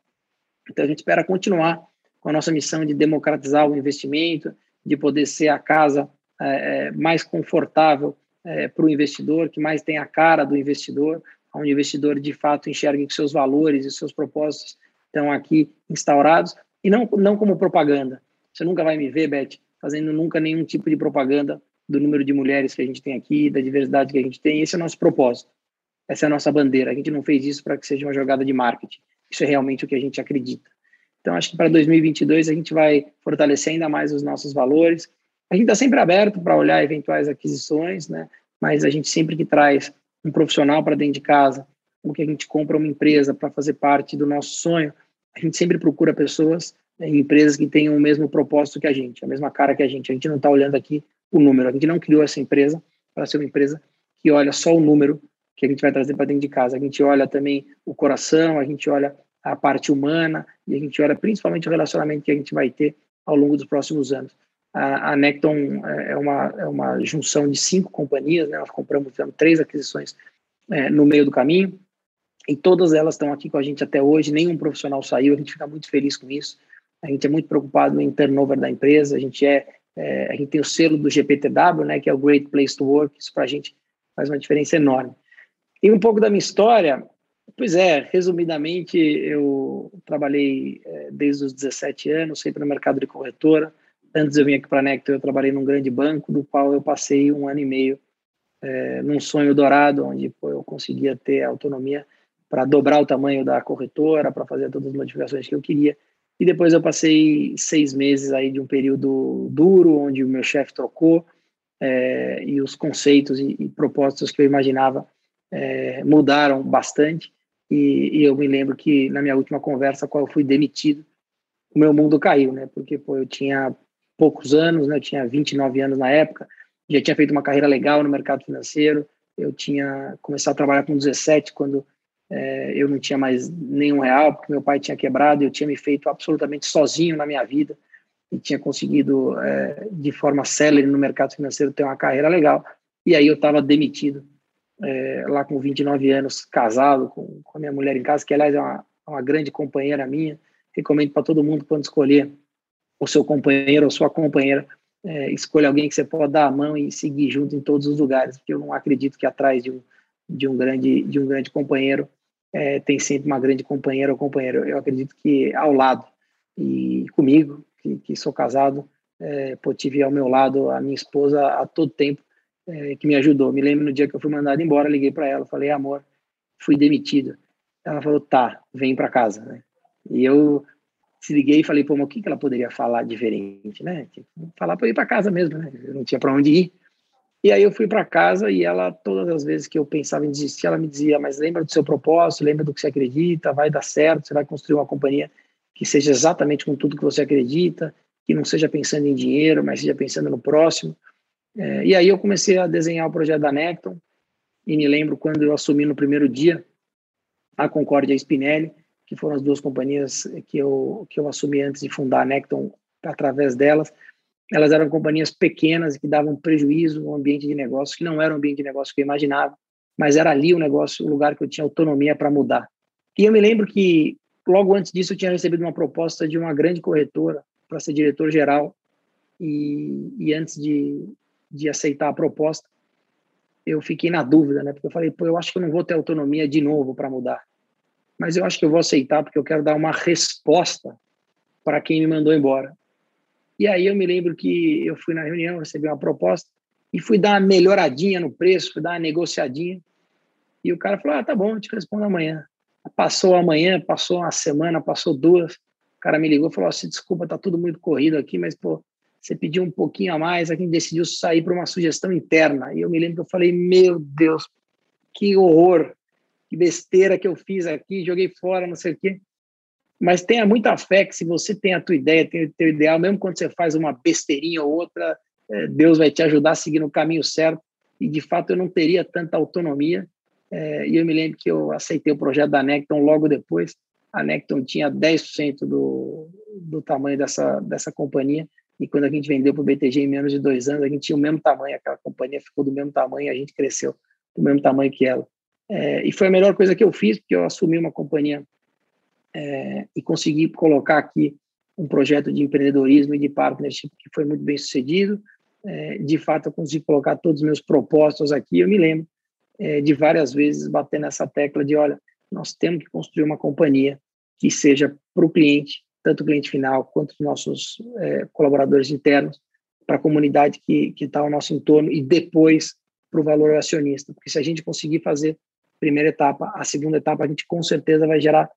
Então, a gente espera continuar com a nossa missão de democratizar o investimento, de poder ser a casa é, é mais confortável é, para o investidor, que mais tem a cara do investidor, onde o investidor de fato enxergue que seus valores e seus propósitos estão aqui instaurados, e não, não como propaganda. Você nunca vai me ver, Beth, fazendo nunca nenhum tipo de propaganda do número de mulheres que a gente tem aqui, da diversidade que a gente tem. Esse é o nosso propósito. Essa é a nossa bandeira. A gente não fez isso para que seja uma jogada de marketing. Isso é realmente o que a gente acredita. Então, acho que para 2022 a gente vai fortalecer ainda mais os nossos valores. A gente está sempre aberto para olhar eventuais aquisições, né? mas a gente sempre que traz um profissional para dentro de casa, ou que a gente compra uma empresa para fazer parte do nosso sonho, a gente sempre procura pessoas né, em empresas que tenham o mesmo propósito que a gente, a mesma cara que a gente. A gente não está olhando aqui o número. A gente não criou essa empresa para ser uma empresa que olha só o número que a gente vai trazer para dentro de casa. A gente olha também o coração, a gente olha a parte humana e a gente olha principalmente o relacionamento que a gente vai ter ao longo dos próximos anos. A, Necton é uma, é uma junção de cinco companhias, né? nós compramos fizemos três aquisições é, no meio do caminho e todas elas estão aqui com a gente até hoje, nenhum profissional saiu, a gente fica muito feliz com isso. A gente é muito preocupado em turnover da empresa, a gente é é, a gente tem o selo do GPTW, né, que é o Great Place to Work, isso para a gente faz uma diferença enorme. E um pouco da minha história, pois é, resumidamente, eu trabalhei é, desde os 17 anos, sempre no mercado de corretora. Antes eu vim aqui para a Nectar, eu trabalhei num grande banco, do qual eu passei um ano e meio é, num sonho dourado, onde pô, eu conseguia ter autonomia para dobrar o tamanho da corretora, para fazer todas as modificações que eu queria. E depois eu passei seis meses aí de um período duro, onde o meu chefe trocou é, e os conceitos e, e, propósitos que eu imaginava é, mudaram bastante. E, e, eu me lembro que na minha última conversa, qual eu fui demitido, o meu mundo caiu, né? Porque pô, eu tinha poucos anos, né? Eu tinha 29 anos na época, já tinha feito uma carreira legal no mercado financeiro. Eu tinha começado a trabalhar com 17 quando É, eu não tinha mais nenhum real, porque meu pai tinha quebrado, eu tinha me feito absolutamente sozinho na minha vida e tinha conseguido, é, de forma célere no mercado financeiro, ter uma carreira legal. E aí eu estava demitido, é, lá com 29 anos, casado com, com a minha mulher em casa, que aliás é uma, uma grande companheira minha. Recomendo para todo mundo, quando escolher o seu companheiro ou sua companheira, é, escolha alguém que você pode dar a mão e seguir junto em todos os lugares, porque eu não acredito que atrás de um, de um, grande, de um grande companheiro é, tem sempre uma grande companheira ou companheiro. Eu acredito que ao lado e comigo, que, que sou casado, é, pô, tive ao meu lado a minha esposa a todo tempo, é, que me ajudou. Me lembro no dia que eu fui mandado embora, liguei para ela, falei, amor, fui demitido. Ela falou, tá, vem para casa, né? E eu se liguei e falei, pô, mas o que, que ela poderia falar diferente, né? Tipo, falar para ir para casa mesmo, né? Eu não tinha para onde ir. E aí eu fui para casa e ela, todas as vezes que eu pensava em desistir, ela me dizia, mas lembra do seu propósito, lembra do que você acredita, vai dar certo, você vai construir uma companhia que seja exatamente com tudo que você acredita, que não seja pensando em dinheiro, mas seja pensando no próximo. É, e aí eu comecei a desenhar o projeto da Necton, e me lembro quando eu assumi no primeiro dia a Concórdia Spinelli, que foram as duas companhias que eu, que eu assumi antes de fundar a Necton através delas. Elas eram companhias pequenas que davam prejuízo no ambiente de negócio, que não era o ambiente de negócio que eu imaginava, mas era ali o negócio, o lugar que eu tinha autonomia para mudar. E eu me lembro que logo antes disso eu tinha recebido uma proposta de uma grande corretora para ser diretor geral e, e antes de, de aceitar a proposta eu fiquei na dúvida, né? Porque eu falei, pô, eu acho que eu não vou ter autonomia de novo para mudar mas eu acho que eu vou aceitar porque eu quero dar uma resposta para quem me mandou embora. E aí eu me lembro que eu fui na reunião, recebi uma proposta e fui dar uma melhoradinha no preço, fui dar uma negociadinha. E o cara falou: "Ah, tá bom, eu te respondo amanhã". Passou amanhã, passou uma semana, passou duas. O cara me ligou e falou: oh, "Desculpa, tá tudo muito corrido aqui, mas pô, você pediu um pouquinho a mais, a gente decidiu sair para uma sugestão interna". E eu me lembro que eu falei: "Meu Deus, que horror! Que besteira que eu fiz aqui, joguei fora, não sei o quê. Mas tenha muita fé que se você tem a tua ideia, tem o teu ideal, mesmo quando você faz uma besteirinha ou outra, é, Deus vai te ajudar a seguir no caminho certo. E, de fato, eu não teria tanta autonomia. É, e eu me lembro que eu aceitei o projeto da Necton logo depois. A Necton tinha 10% do, do tamanho dessa, dessa companhia. E quando a gente vendeu para o BTG em menos de dois anos, a gente tinha o mesmo tamanho, aquela companhia ficou do mesmo tamanho, a gente cresceu do mesmo tamanho que ela. É, e foi a melhor coisa que eu fiz, porque eu assumi uma companhia é, e consegui colocar aqui um projeto de empreendedorismo e de partnership que foi muito bem sucedido. É, de fato, eu consegui colocar todos os meus propósitos aqui. Eu me lembro é, de várias vezes bater nessa tecla de: olha, nós temos que construir uma companhia que seja para o cliente, tanto o cliente final quanto os nossos é, colaboradores internos, para a comunidade que está ao nosso entorno e depois para o valor acionista. Porque se a gente conseguir fazer primeira etapa. A segunda etapa, a gente com certeza vai gerar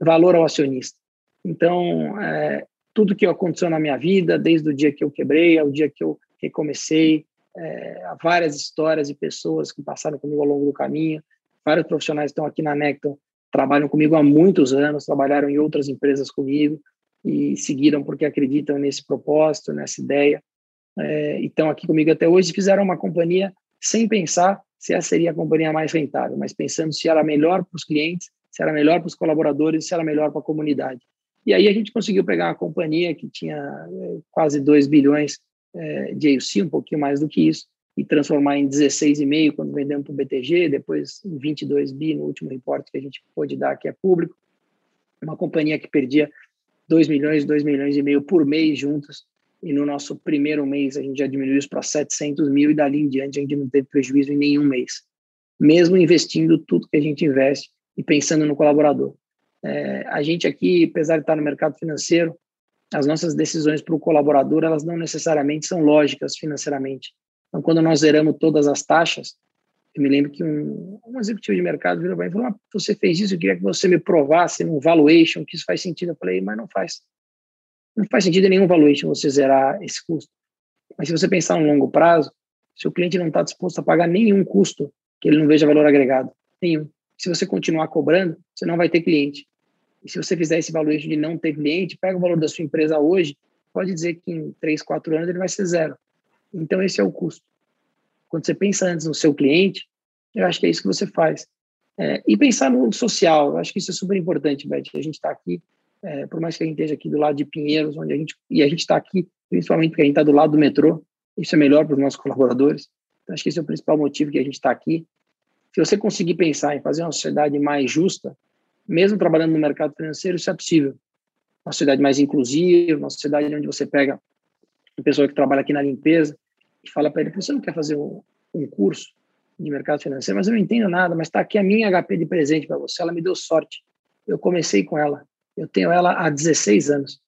valor ao acionista. Então, é, tudo que aconteceu na minha vida, desde o dia que eu quebrei ao dia que eu recomecei, é, várias histórias de pessoas que passaram comigo ao longo do caminho, vários profissionais estão aqui na Necton, trabalham comigo há muitos anos, trabalharam em outras empresas comigo e seguiram porque acreditam nesse propósito, nessa ideia. É, estão aqui comigo até hoje, fizeram uma companhia sem pensar se essa seria a companhia mais rentável, mas pensando se era melhor para os clientes, se era melhor para os colaboradores, se era melhor para a comunidade. E aí a gente conseguiu pegar uma companhia que tinha eh, quase 2 bilhões é, de AUC, um pouquinho mais do que isso, e transformar em 16,5 quando vendemos para o BTG, depois em 22 bi no último reporte que a gente pôde dar, que é público. Uma companhia que perdia 2 milhões, 2 milhões e meio por mês juntos, e no nosso primeiro mês a gente já diminuiu isso para 700 mil e dali em diante a gente não teve prejuízo em nenhum mês, mesmo investindo tudo que a gente investe e pensando no colaborador. É, a gente aqui, apesar de estar no mercado financeiro, as nossas decisões para o colaborador, elas não necessariamente são lógicas financeiramente. Então, quando nós zeramos todas as taxas, eu me lembro que um, um executivo de mercado virou para mim e falou, ah, você fez isso, eu queria que você me provasse num valuation que isso faz sentido. Eu falei, mas não faz. Não faz sentido nenhum valuation você zerar esse custo. Mas se você pensar no longo prazo, se o cliente não está disposto a pagar nenhum custo que ele não veja valor agregado, nenhum. Se você continuar cobrando, você não vai ter cliente. E se você fizer esse valuation de não ter cliente, pega o valor da sua empresa hoje, pode dizer que em 3, 4 anos ele vai ser zero. Então esse é o custo. Quando você pensa antes no seu cliente, eu acho que é isso que você faz. É, e pensar no social, acho que isso é super importante, Beth. A gente está aqui, é, por mais que a gente esteja aqui do lado de Pinheiros, onde a gente e a gente está aqui principalmente porque a gente está do lado do metrô. Isso é melhor para os nossos colaboradores. Então, acho que esse é o principal motivo que a gente está aqui. Se você conseguir pensar em fazer uma sociedade mais justa, mesmo trabalhando no mercado financeiro, isso é possível. Uma sociedade mais inclusiva, uma sociedade onde você pega uma pessoa que trabalha aqui na limpeza e fala para ele: você não quer fazer um, um curso de mercado financeiro? Mas eu não entendo nada, mas está aqui a minha HP de presente para você. Ela me deu sorte. Eu comecei com ela. Eu tenho ela há 16 anos.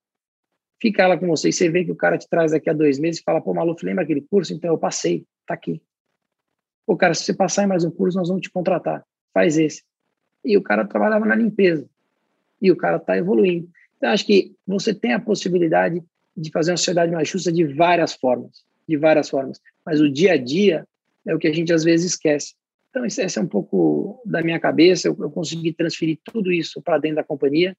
Fica ela com você e você vê que o cara te traz daqui a dois meses e fala: pô, Maluf, lembra aquele curso? Então eu passei, tá aqui. Pô, cara, se você passar em mais um curso, nós vamos te contratar. Faz esse. E o cara trabalhava na limpeza. E o cara está evoluindo. Então, acho que você tem a possibilidade de fazer uma sociedade mais justa de várias formas. De várias formas. Mas o dia a dia é o que a gente às vezes esquece. Então, esse, é um pouco da minha cabeça. Eu, eu consegui transferir tudo isso para dentro da companhia.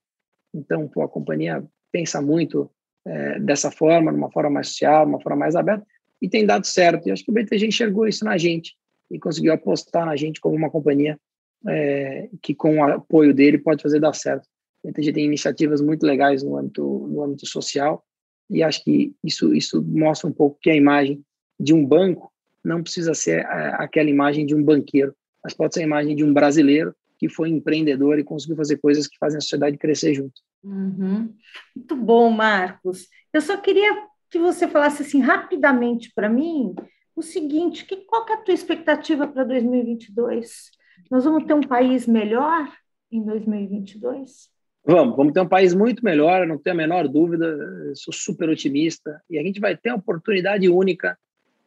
Então, pô, a companhia pensa muito é, dessa forma, de uma forma mais social, uma forma mais aberta, e tem dado certo. E acho que o BTG enxergou isso na gente e conseguiu apostar na gente como uma companhia é, que, com o apoio dele, pode fazer dar certo. O BTG tem iniciativas muito legais no âmbito, no âmbito social, e acho que isso, isso mostra um pouco que a imagem de um banco não precisa ser é, aquela imagem de um banqueiro, mas pode ser a imagem de um brasileiro que foi empreendedor e conseguiu fazer coisas que fazem a sociedade crescer junto. Uhum. Muito bom, Marcos. Eu só queria que você falasse assim rapidamente para mim o seguinte: que, qual que é a tua expectativa para 2022? Nós vamos ter um país melhor em 2022? Vamos, vamos ter um país muito melhor, não tenho a menor dúvida, sou super otimista, e a gente vai ter a oportunidade única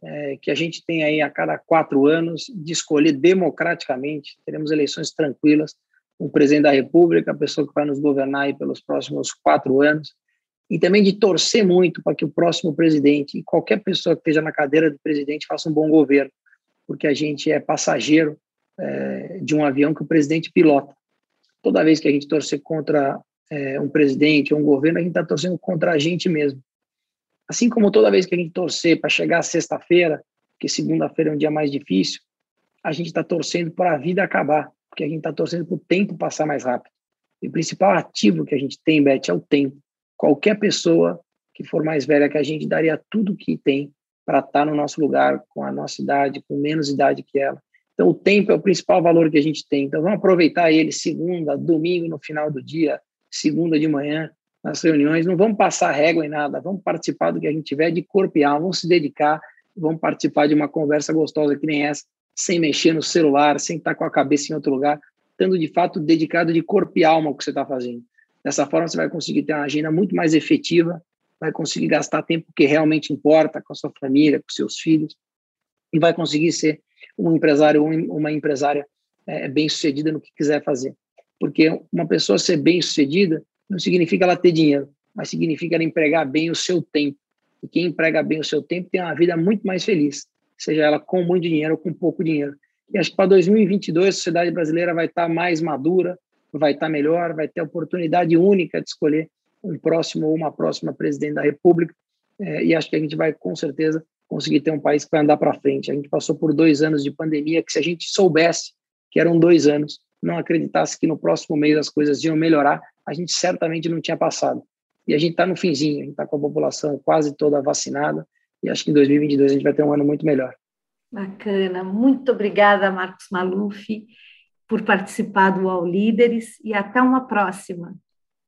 é, que a gente tem aí a cada quatro anos de escolher democraticamente, teremos eleições tranquilas, o presidente da República, a pessoa que vai nos governar pelos próximos quatro anos, e também de torcer muito para que o próximo presidente e qualquer pessoa que esteja na cadeira do presidente faça um bom governo, porque a gente é passageiro é, de um avião que o presidente pilota. Toda vez que a gente torcer contra é, um presidente ou um governo, a gente está torcendo contra a gente mesmo. Assim como toda vez que a gente torcer para chegar sexta-feira, que segunda-feira é um dia mais difícil, a gente está torcendo para a vida acabar porque a gente está torcendo para o tempo passar mais rápido. E o principal ativo que a gente tem, Beth, é o tempo. Qualquer pessoa que for mais velha que a gente daria tudo que tem para estar tá no nosso lugar, com a nossa idade, com menos idade que ela. Então, o tempo é o principal valor que a gente tem. Então, vamos aproveitar ele segunda, domingo no final do dia, segunda de manhã, nas reuniões. Não vamos passar régua em nada, vamos participar do que a gente tiver de corpo e alma, vamos se dedicar, vamos participar de uma conversa gostosa que nem essa, sem mexer no celular, sem estar com a cabeça em outro lugar, estando de fato dedicado de corpo e alma ao que você está fazendo. Dessa forma, você vai conseguir ter uma agenda muito mais efetiva, vai conseguir gastar tempo que realmente importa com a sua família, com seus filhos, e vai conseguir ser um empresário ou uma empresária é, bem sucedida no que quiser fazer. Porque uma pessoa ser bem sucedida não significa ela ter dinheiro, mas significa ela empregar bem o seu tempo. E quem emprega bem o seu tempo tem uma vida muito mais feliz seja ela com muito dinheiro ou com pouco dinheiro. E acho que para 2022 a sociedade brasileira vai estar mais madura, vai estar melhor, vai ter a oportunidade única de escolher um próximo ou uma próxima presidente da República. É, e acho que a gente vai, com certeza, conseguir ter um país que vai andar para frente. A gente passou por dois anos de pandemia que, se a gente soubesse que eram dois anos, não acreditasse que no próximo mês as coisas iam melhorar, a gente certamente não tinha passado. E a gente está no finzinho, a gente está com a população quase toda vacinada, e acho que em 2022 a gente vai ter um ano muito melhor. Bacana. Muito obrigada, Marcos Maluf, por participar do All Líderes e até uma próxima.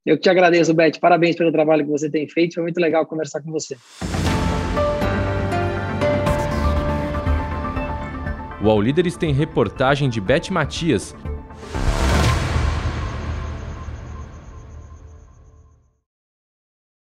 Eu que te agradeço, Beth. Parabéns pelo trabalho que você tem feito. Foi muito legal conversar com você. O All Líderes tem reportagem de Beth Matias